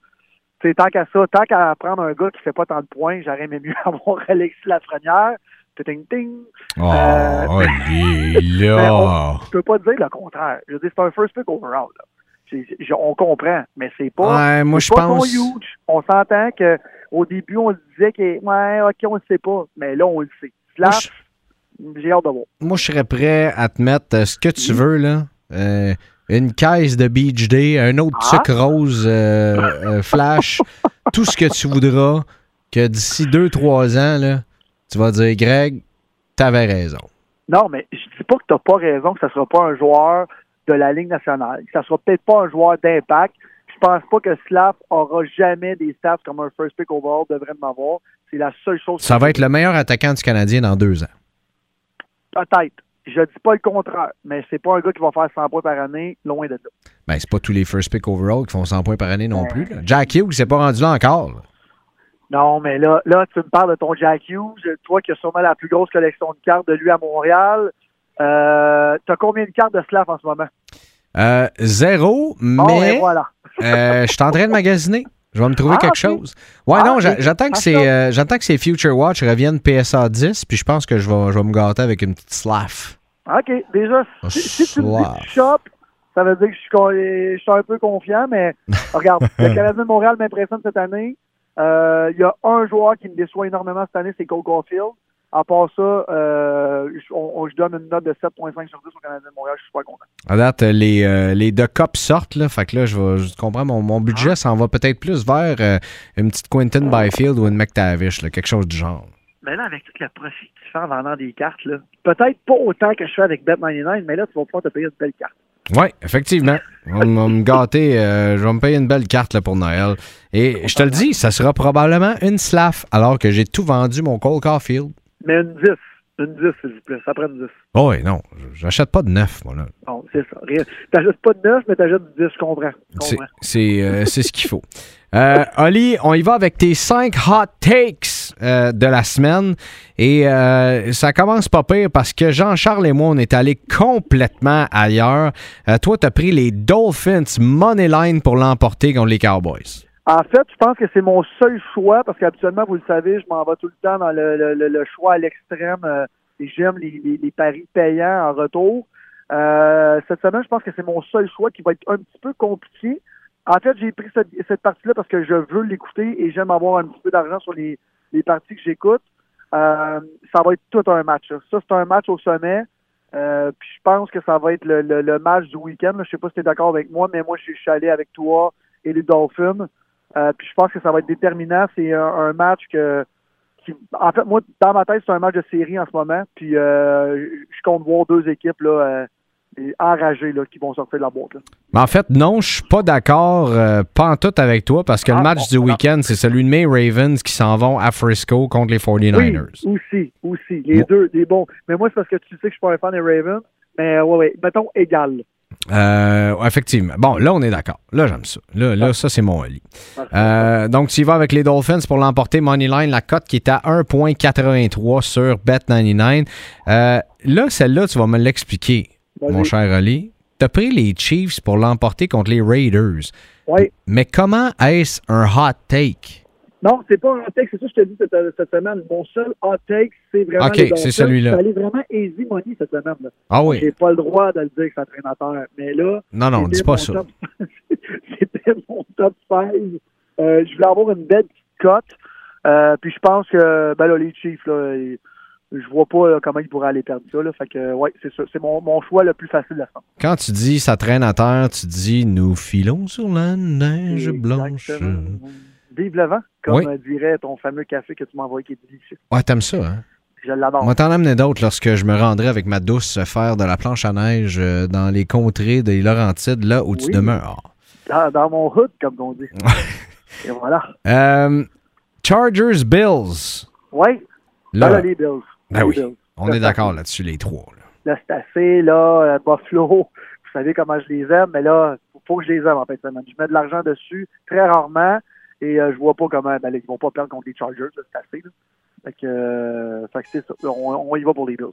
Tu sais, tant qu'à ça, tant qu'à prendre un gars qui fait pas tant de points, j'aurais aimé mieux (laughs) avoir Alexis Lafrenière. Ting, ting. Oh, Euh, (laughs) Mais là. Je peux pas dire le contraire. Je veux dire, c'est un first pick overall. là. C'est- je- on comprend, mais c'est pas. Ouais, moi, je pas pense. huge. On s'entend que au début, on se disait que ouais, ok, on le sait pas, mais là, on le sait. Slav, j'ai hâte de voir. Moi, je serais prêt à te mettre euh, ce que tu veux, là. Euh, une caisse de Beach Day, un autre Ah. sucre rose euh, euh, flash, (laughs) tout ce que tu voudras, que d'ici 2-3 ans, là, tu vas dire, Greg, t'avais raison. Non, mais je dis pas que t'as pas raison que ça sera pas un joueur de la Ligue nationale, que ça sera peut-être pas un joueur d'impact. Je pense pas que Slav aura jamais des stats comme un first pick overall devrait en avoir. C'est la seule chose. Ça va être le meilleur attaquant du Canadien dans deux ans. Peut-être. Je dis pas le contraire, mais c'est pas un gars qui va faire 100 points par année, loin de là. Ben, c'est pas tous les first pick overall qui font 100 points par année non plus. là. Jack Hughes s'est pas rendu là encore. là. Non, mais là, là, tu me parles de ton Jack Hughes, toi qui as sûrement la plus grosse collection de cartes de lui à Montréal. Euh, T'as combien de cartes de Slav en ce moment? Euh, zéro, et mais voilà. (laughs) euh, je suis en train de magasiner. Je vais me trouver Ah, quelque chose. Ouais, Ah, non, j'attends que Ah, ces, euh, j'attends que ces Future Watch reviennent PSA 10, puis je pense que je vais, je vais me gâter avec une petite slaff. OK, déjà, Un si, si tu me dis que tu ça veut dire que je suis, je suis un peu confiant, mais (laughs) regarde, le Canadien de Montréal m'impressionne cette année. Euh, Il y a un joueur qui me déçoit énormément cette année, c'est Cole Caulfield. À part ça, euh, je, on- on- je donne une note de 7.5 sur 10 au Canadien de Montréal. Je suis super content. À date, les, euh, les deux cups sortent, là. Fait que là, je, vais, je comprends, mon, mon budget Ah. s'en va peut-être plus vers euh, une petite Quentin Byfield ou une McTavish, là, quelque chose du genre. Mais là, avec tout le profit que tu fais en vendant des cartes, là, peut-être pas autant que je fais avec Bet99, mais là, tu vas pouvoir te payer une belle carte. Oui, effectivement. On va me gâter. euh, je vais me payer une belle carte là, pour Noël. Et je te le dis, ça sera probablement une slaff alors que j'ai tout vendu mon Cole Caulfield. Mais une 10. Une 10, s'il vous plaît. Ça prend une 10. Oh, oui, non. J'achète pas de neuf, moi, là. Bon, c'est ça. T'achètes pas de 9, mais t'achètes du 10, je comprends. C'est comprends. c'est, euh, c'est ce qu'il faut. Euh, Oli, on y va avec tes cinq hot takes euh, de la semaine. Et euh, ça commence pas pire parce que Jean-Charles et moi, on est allés complètement ailleurs. Euh, toi, tu as pris les Dolphins Moneyline pour l'emporter contre les Cowboys. En fait, je pense que c'est mon seul choix parce qu'habituellement, vous le savez, je m'en vais tout le temps dans le, choix à l'extrême et j'aime les, paris payants en retour. Cette semaine, je pense que c'est mon seul choix qui va être un petit peu compliqué. En fait, j'ai pris cette partie-là parce que je veux l'écouter et j'aime avoir un petit peu d'argent sur les, les parties que j'écoute. Euh, ça va être tout un match. Ça, c'est un match au sommet. Euh, puis je pense que ça va être le, match du week-end. Je sais pas si tu es d'accord avec moi, mais moi, je suis allé avec toi et les Dolphins. Euh, puis je pense que ça va être déterminant. C'est un, match que, qui, en fait, moi, dans ma tête, c'est un match de série en ce moment. Puis je compte voir deux équipes là, et enragé là, qui vont sortir de la boîte. là. Mais en fait, non, je suis pas d'accord, euh, pas en tout avec toi, parce que le Ah, match bon, du week-end, c'est celui de May Ravens qui s'en vont à Frisco contre les 49ers. Oui, aussi, aussi. Les Bon. deux, les bons. Mais moi, c'est parce que tu sais que je suis pas un fan des Ravens. Mais ouais, ouais, mettons égal. Euh, effectivement. Bon, là, on est d'accord. Là, j'aime ça. Là, là ça, c'est mon lit. Euh, donc, tu y vas avec les Dolphins pour l'emporter. Moneyline, la cote qui est à 1,83 sur Bet99. Euh, là, celle-là, tu vas me l'expliquer. Mon cher Ali. Tu as pris les Chiefs pour l'emporter contre les Raiders. Ouais. Mais comment est-ce un hot take? Non, c'est pas un hot take, c'est ça que je te dis cette, cette semaine. Mon seul hot take, c'est vraiment. Ok, c'est celui-là. Allé vraiment easy money cette semaine. Là. Ah oui. J'ai pas le droit de le dire que c'est entraînateur. Mais là, Non, non, dis pas ça. top- (laughs) C'était mon top 5. Euh, je voulais avoir une belle petite cote. Euh, puis je pense que ben là, les Chiefs, là, ils- je vois pas là, comment ils pourraient aller perdre ça. Là. Fait que ouais, c'est. C'est mon, mon choix le plus facile à faire. Quand tu dis ça traîne à terre, tu dis nous filons sur la neige blanche. Vive le vent, comme Oui. euh, dirait ton fameux café que tu m'as envoyé qui est délicieux. Ouais, t'aimes ça, hein? Je l'adore. Va t'en amener d'autres lorsque je me rendrai avec ma douce faire de la planche à neige euh, dans les contrées des Laurentides, là où tu demeures. Dans, dans mon hood, comme on dit. Et voilà. Euh, Chargers Bills. Oui, là, les Bills. Ben oui, on est d'accord là-dessus, les trois. là. C'est assez, là, euh, Buffalo, (laughs) vous savez comment je les aime, mais là, faut- faut que je les aime en semaine. Je mets de l'argent dessus très rarement et euh, je vois pas comment, ben, ils vont pas perdre contre les Chargers, c'est assez, là. Fait que, euh, fait que c'est ça. On, on y va pour les Bills.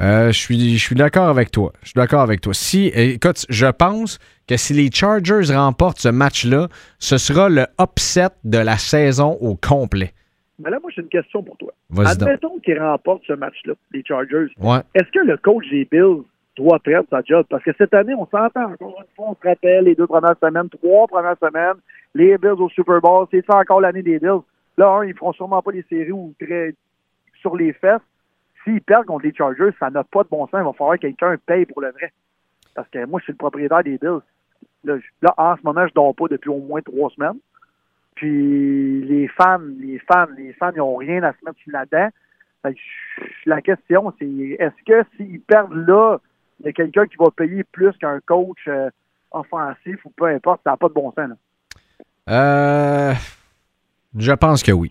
Euh, je suis, je suis d'accord avec toi. Je suis d'accord avec toi. Si, écoute, je pense que si les Chargers remportent ce match-là, ce sera le upset de la saison au complet. Mais là, moi, j'ai une question pour toi. Admettons qu'ils remportent ce match-là, les Chargers. Ouais. Est-ce que le coach des Bills doit perdre sa job? Parce que cette année, on s'entend encore une fois, on se rappelle les deux premières semaines, trois premières semaines, les Bills au Super Bowl, c'est ça encore l'année des Bills. Là, un, ils feront sûrement pas les séries ou très sur les fesses. S'ils perdent contre les Chargers, ça n'a pas de bon sens. Il va falloir que quelqu'un paye pour le vrai. Parce que moi, je suis le propriétaire des Bills. Là, en ce moment, je dors pas depuis au moins trois semaines. Puis les fans, les fans, les fans, ils n'ont rien à se mettre sur la question, c'est est-ce que s'ils perdent là, il y a quelqu'un qui va payer plus qu'un coach euh, offensif ou peu importe, ça n'a pas de bon sens. Là. Euh, je pense que oui.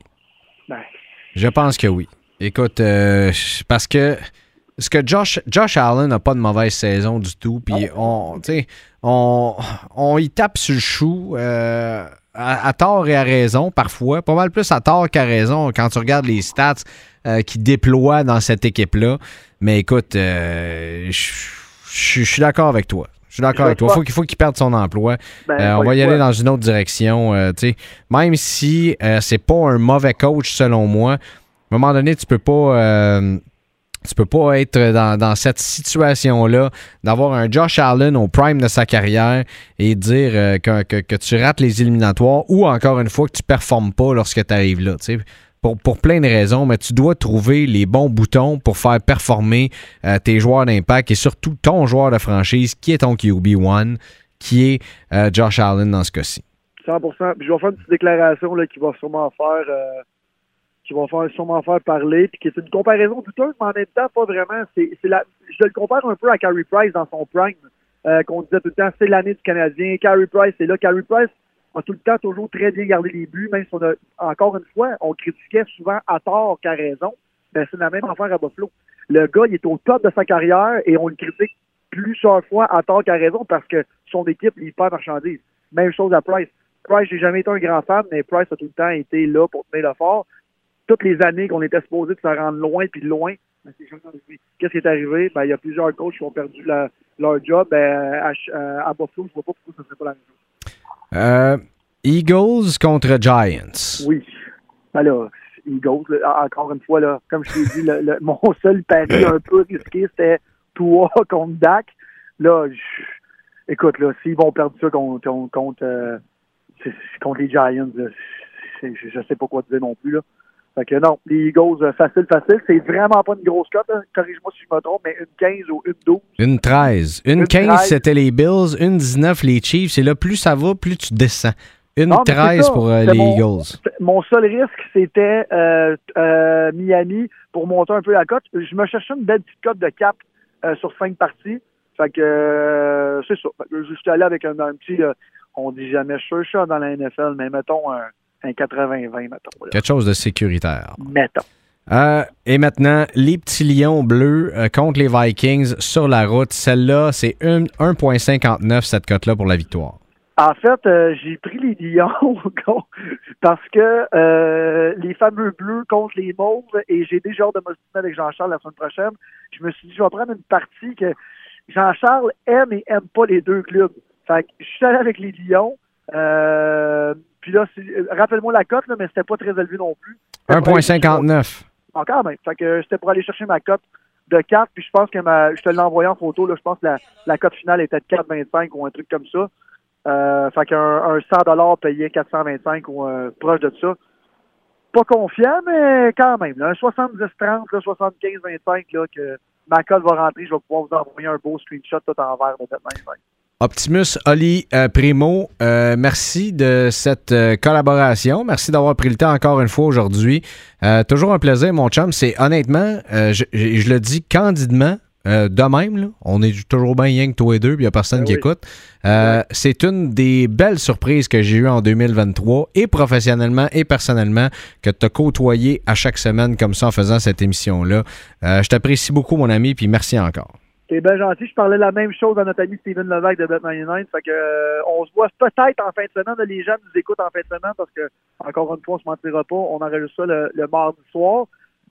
Ben, Je pense que oui. Écoute, euh, parce que ce que Josh, Josh Allen n'a pas de mauvaise saison du tout, puis on, on, on y tape sur le chou euh, à, à tort et à raison parfois, pas mal plus à tort qu'à raison quand tu regardes les stats euh, qu'il déploie dans cette équipe-là. Mais écoute, euh, je suis d'accord avec toi. Je suis d'accord avec toi. Faut qu'il faut qu'il perde son emploi. ben, Euh, on va y aller dans une autre direction. euh, même si euh, c'est pas un mauvais coach selon moi, à un moment donné, tu peux pas. Tu peux pas être dans, cette situation-là, d'avoir un Josh Allen au prime de sa carrière et dire euh, que, tu rates les éliminatoires ou encore une fois que tu performes pas lorsque tu arrives là. Pour, plein de raisons, mais tu dois trouver les bons boutons pour faire performer euh, tes joueurs d'impact et surtout ton joueur de franchise qui est ton QB1, qui est euh, Josh Allen dans ce cas-ci. 100 Puis je vais faire une petite déclaration qui va sûrement faire qui va faire sûrement faire parler, puis qui est une comparaison douteuse, mais en même temps, pas vraiment. C'est, c'est la, je le compare un peu à Carey Price dans son prime, euh, qu'on disait tout le temps, c'est l'année du Canadien. Carey Price est là. Carey Price a tout le temps toujours très bien gardé les buts, même si on a, encore une fois, on critiquait souvent à tort qu'à raison. Ben, c'est la même affaire à Buffalo. Le gars, il est au top de sa carrière et on le critique plusieurs fois à tort qu'à raison parce que son équipe, il perd marchandise. Même chose à Price. Price, j'ai jamais été un grand fan, mais Price a tout le temps été là pour tenir le fort. Toutes les années qu'on était supposé de se rendre loin puis loin, ben, c'est jamais arrivé. Qu'est-ce qui est arrivé? Ben, il y a plusieurs coachs qui ont perdu la- leur job. Ben, à, euh, à Buffalo, je vois pas pourquoi ça serait pas la même chose. Euh, Eagles contre Giants. Oui. Ben là, Eagles, là, encore une fois, là, comme je t'ai dit, le- le- mon seul pari un peu risqué, c'était Tua (laughs) contre Dak. Là, je- écoute, là, s'ils vont perdre ça contre, contre, contre, euh, contre les Giants, là, je, je sais pas quoi te dire non plus. Là. Fait que non, les Eagles, euh, facile, facile. C'est vraiment pas une grosse cote. hein. Corrige-moi si je me trompe, mais une 15 ou une 12. Une 13. Une, Une 15, 13. c'était les Bills. Une 19, les Chiefs. Et là, plus ça va, plus tu descends. Une Non, mais c'est 13 ça. pour euh, les mon- Eagles. Mon seul risque, c'était euh, euh, Miami pour monter un peu la cote. Je me cherchais une belle petite cote de cap sur cinq parties. Fait que c'est ça. Je suis allé avec un, un petit, euh, on dit jamais sure shot dans la NFL, mais mettons un, un 80-20, mettons. là. Quelque chose de sécuritaire. Mettons. Euh, et maintenant, les petits lions bleus euh, contre les Vikings sur la route. Celle-là, c'est une- 1,59 cette cote-là pour la victoire. En fait, euh, j'ai pris les Lions (laughs) parce que les fameux bleus contre les mauves, et j'ai déjà hâte de me avec Jean-Charles la semaine prochaine. Je me suis dit, je vais prendre une partie que Jean-Charles aime et aime pas les deux clubs. Fait que je suis allé avec les Lions. Euh, puis là, c'est- rappelle-moi la cote, là, mais c'était pas très élevé non plus. C'était pour aller chercher- 1,59. Ah, quand même. Fait que c'était pour aller chercher ma cote de 4, puis je pense que ma, je te l'ai envoyé en photo, là, je pense que la, la cote finale était de 4,25 ou un truc comme ça. Euh, fait qu'un un 100 payé 425 ou euh, proche de ça. Pas confiant, mais quand même. Là, un 70-30, là, 75-25, là, que ma cote va rentrer, je vais pouvoir vous envoyer un beau screenshot tout en vert de cette même. Optimus Oli euh, Primo, euh, merci de cette euh, collaboration. Merci d'avoir pris le temps encore une fois aujourd'hui. Toujours un plaisir, mon chum. C'est honnêtement, je, je- je le dis candidement, de même, là, on est toujours bien rien que toi et deux, puis il n'y a personne Ben qui oui. écoute. C'est une des belles surprises que j'ai eues en 2023, et professionnellement et personnellement, que tu as côtoyé à chaque semaine comme ça en faisant cette émission-là. Je t'apprécie beaucoup, mon ami, puis merci encore. C'est bien gentil. Je parlais la même chose à notre ami Steven Levac de Bet99. Fait que, euh, on se voit peut-être en fin de semaine. Là, Les gens nous écoutent en fin de semaine parce que, encore une fois, on se mentira pas. On enregistre ça le, le mardi soir.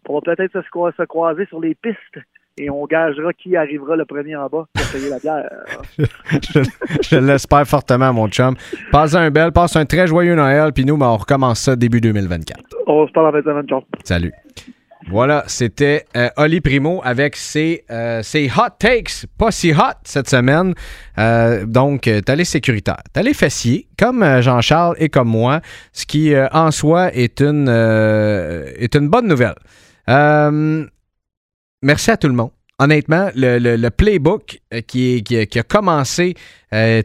On va peut-être se, croi- se croiser sur les pistes et on gagera qui arrivera le premier en bas pour payer la bière. (laughs) je, je l'espère fortement, mon chum. Passe un bel, passe un très joyeux Noël, puis nous, ben, on recommence ça début 2024. On se parle en fin de semaine, ciao. Salut. Voilà, c'était euh, Oli Primo avec ses, euh, ses hot takes, pas si hot cette semaine. Euh, donc, euh, t'as les sécuritaires, t'as les fessiers, comme Jean-Charles et comme moi, ce qui en soi est une, bonne nouvelle. Merci à tout le monde. Honnêtement, le, le- playbook qui, a- commencé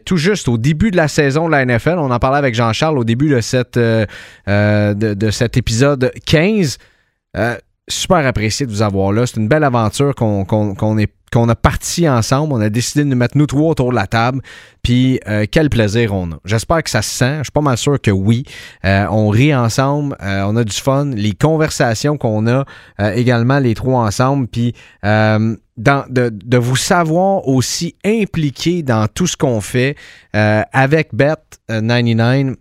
tout juste au début de la saison de la NFL, on en parlait avec Jean-Charles au début de, cette, cet épisode 15. Euh, super apprécié de vous avoir là. C'est une belle aventure qu'on est- qu'on a parti ensemble. On a décidé de nous mettre nous trois autour de la table. Puis euh, quel plaisir on a. J'espère que ça se sent. Je suis pas mal sûr que oui. Euh, on rit ensemble. euh, on a du fun. Les conversations qu'on a également les trois ensemble. Puis de, de vous savoir aussi impliqué dans tout ce qu'on fait avec Bet99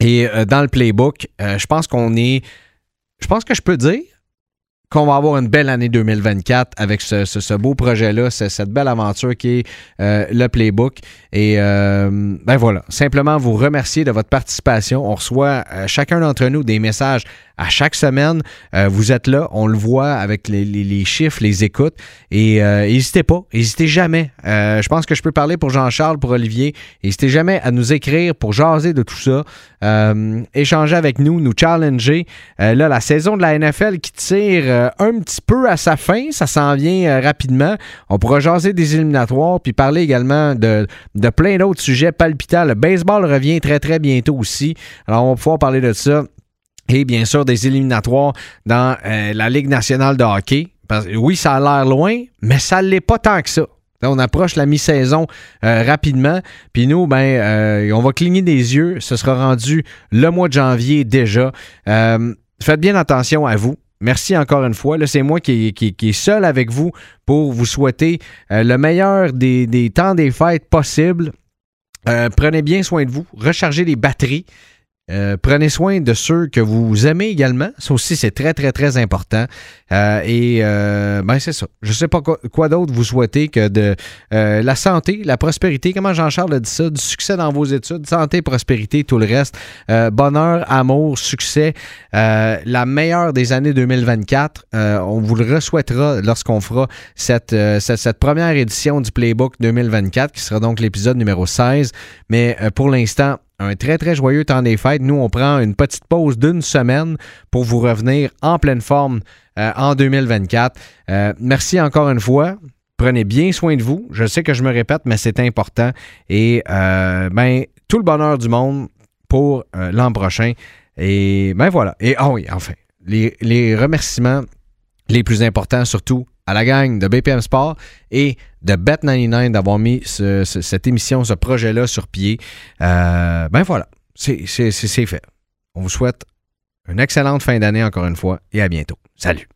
et dans le playbook. je pense qu'on est. Je pense que je peux dire qu'on va avoir une belle année 2024 avec ce, beau projet-là, ce- cette belle aventure qui est euh, le Playbook. Et euh, ben voilà, simplement vous remercier de votre participation. On reçoit euh, chacun d'entre nous des messages à chaque semaine. Euh, vous êtes là, on le voit avec les, chiffres, les écoutes. Et euh, n'hésitez pas, n'hésitez jamais. Euh, je pense que je peux parler pour Jean-Charles, pour Olivier. N'hésitez jamais à nous écrire pour jaser de tout ça, échanger avec nous, nous challenger. Là, la saison de la NFL qui tire un petit peu à sa fin, ça s'en vient rapidement. On pourra jaser des éliminatoires, puis parler également de, de plein d'autres sujets palpitants. Le baseball revient très, très bientôt aussi. Alors, on va pouvoir parler de ça. Et bien sûr, des éliminatoires dans euh, la Ligue nationale de hockey. Oui, ça a l'air loin, mais ça ne l'est pas tant que ça. On approche la mi-saison euh, rapidement. Puis nous, ben, euh, on va cligner des yeux. Ce sera rendu le mois de janvier déjà. Faites bien attention à vous. Merci encore une fois. Là, c'est moi qui, est seul avec vous pour vous souhaiter le meilleur des, temps des fêtes possibles. Euh, prenez bien soin de vous. Rechargez les batteries. Euh, prenez soin de ceux que vous aimez également. Ça aussi, c'est très, très, très important. Euh, et euh, ben, c'est ça. Je ne sais pas quoi, d'autre vous souhaitez que de euh, la santé, la prospérité. Comment Jean-Charles a dit ça? Du succès dans vos études, santé, prospérité, tout le reste. Bonheur, amour, succès. La meilleure des années 2024. Euh, on vous le souhaitera lorsqu'on fera cette, cette, cette première édition du Playbook 2024, qui sera donc l'épisode numéro 16. Mais pour l'instant, un très, très joyeux temps des fêtes. Nous, on prend une petite pause d'une semaine pour vous revenir en pleine forme euh, en 2024. Euh, merci encore une fois. Prenez bien soin de vous. Je sais que je me répète, mais c'est important. Et euh, ben, tout le bonheur du monde pour euh, l'an prochain. Et ben voilà. Et ah oui, enfin, les, les remerciements les plus importants, surtout à la gang de BPM Sport et de Bet99 d'avoir mis ce- ce- cette émission, ce projet-là sur pied. Euh, ben voilà, c'est fait. On vous souhaite une excellente fin d'année encore une fois et à bientôt. Salut.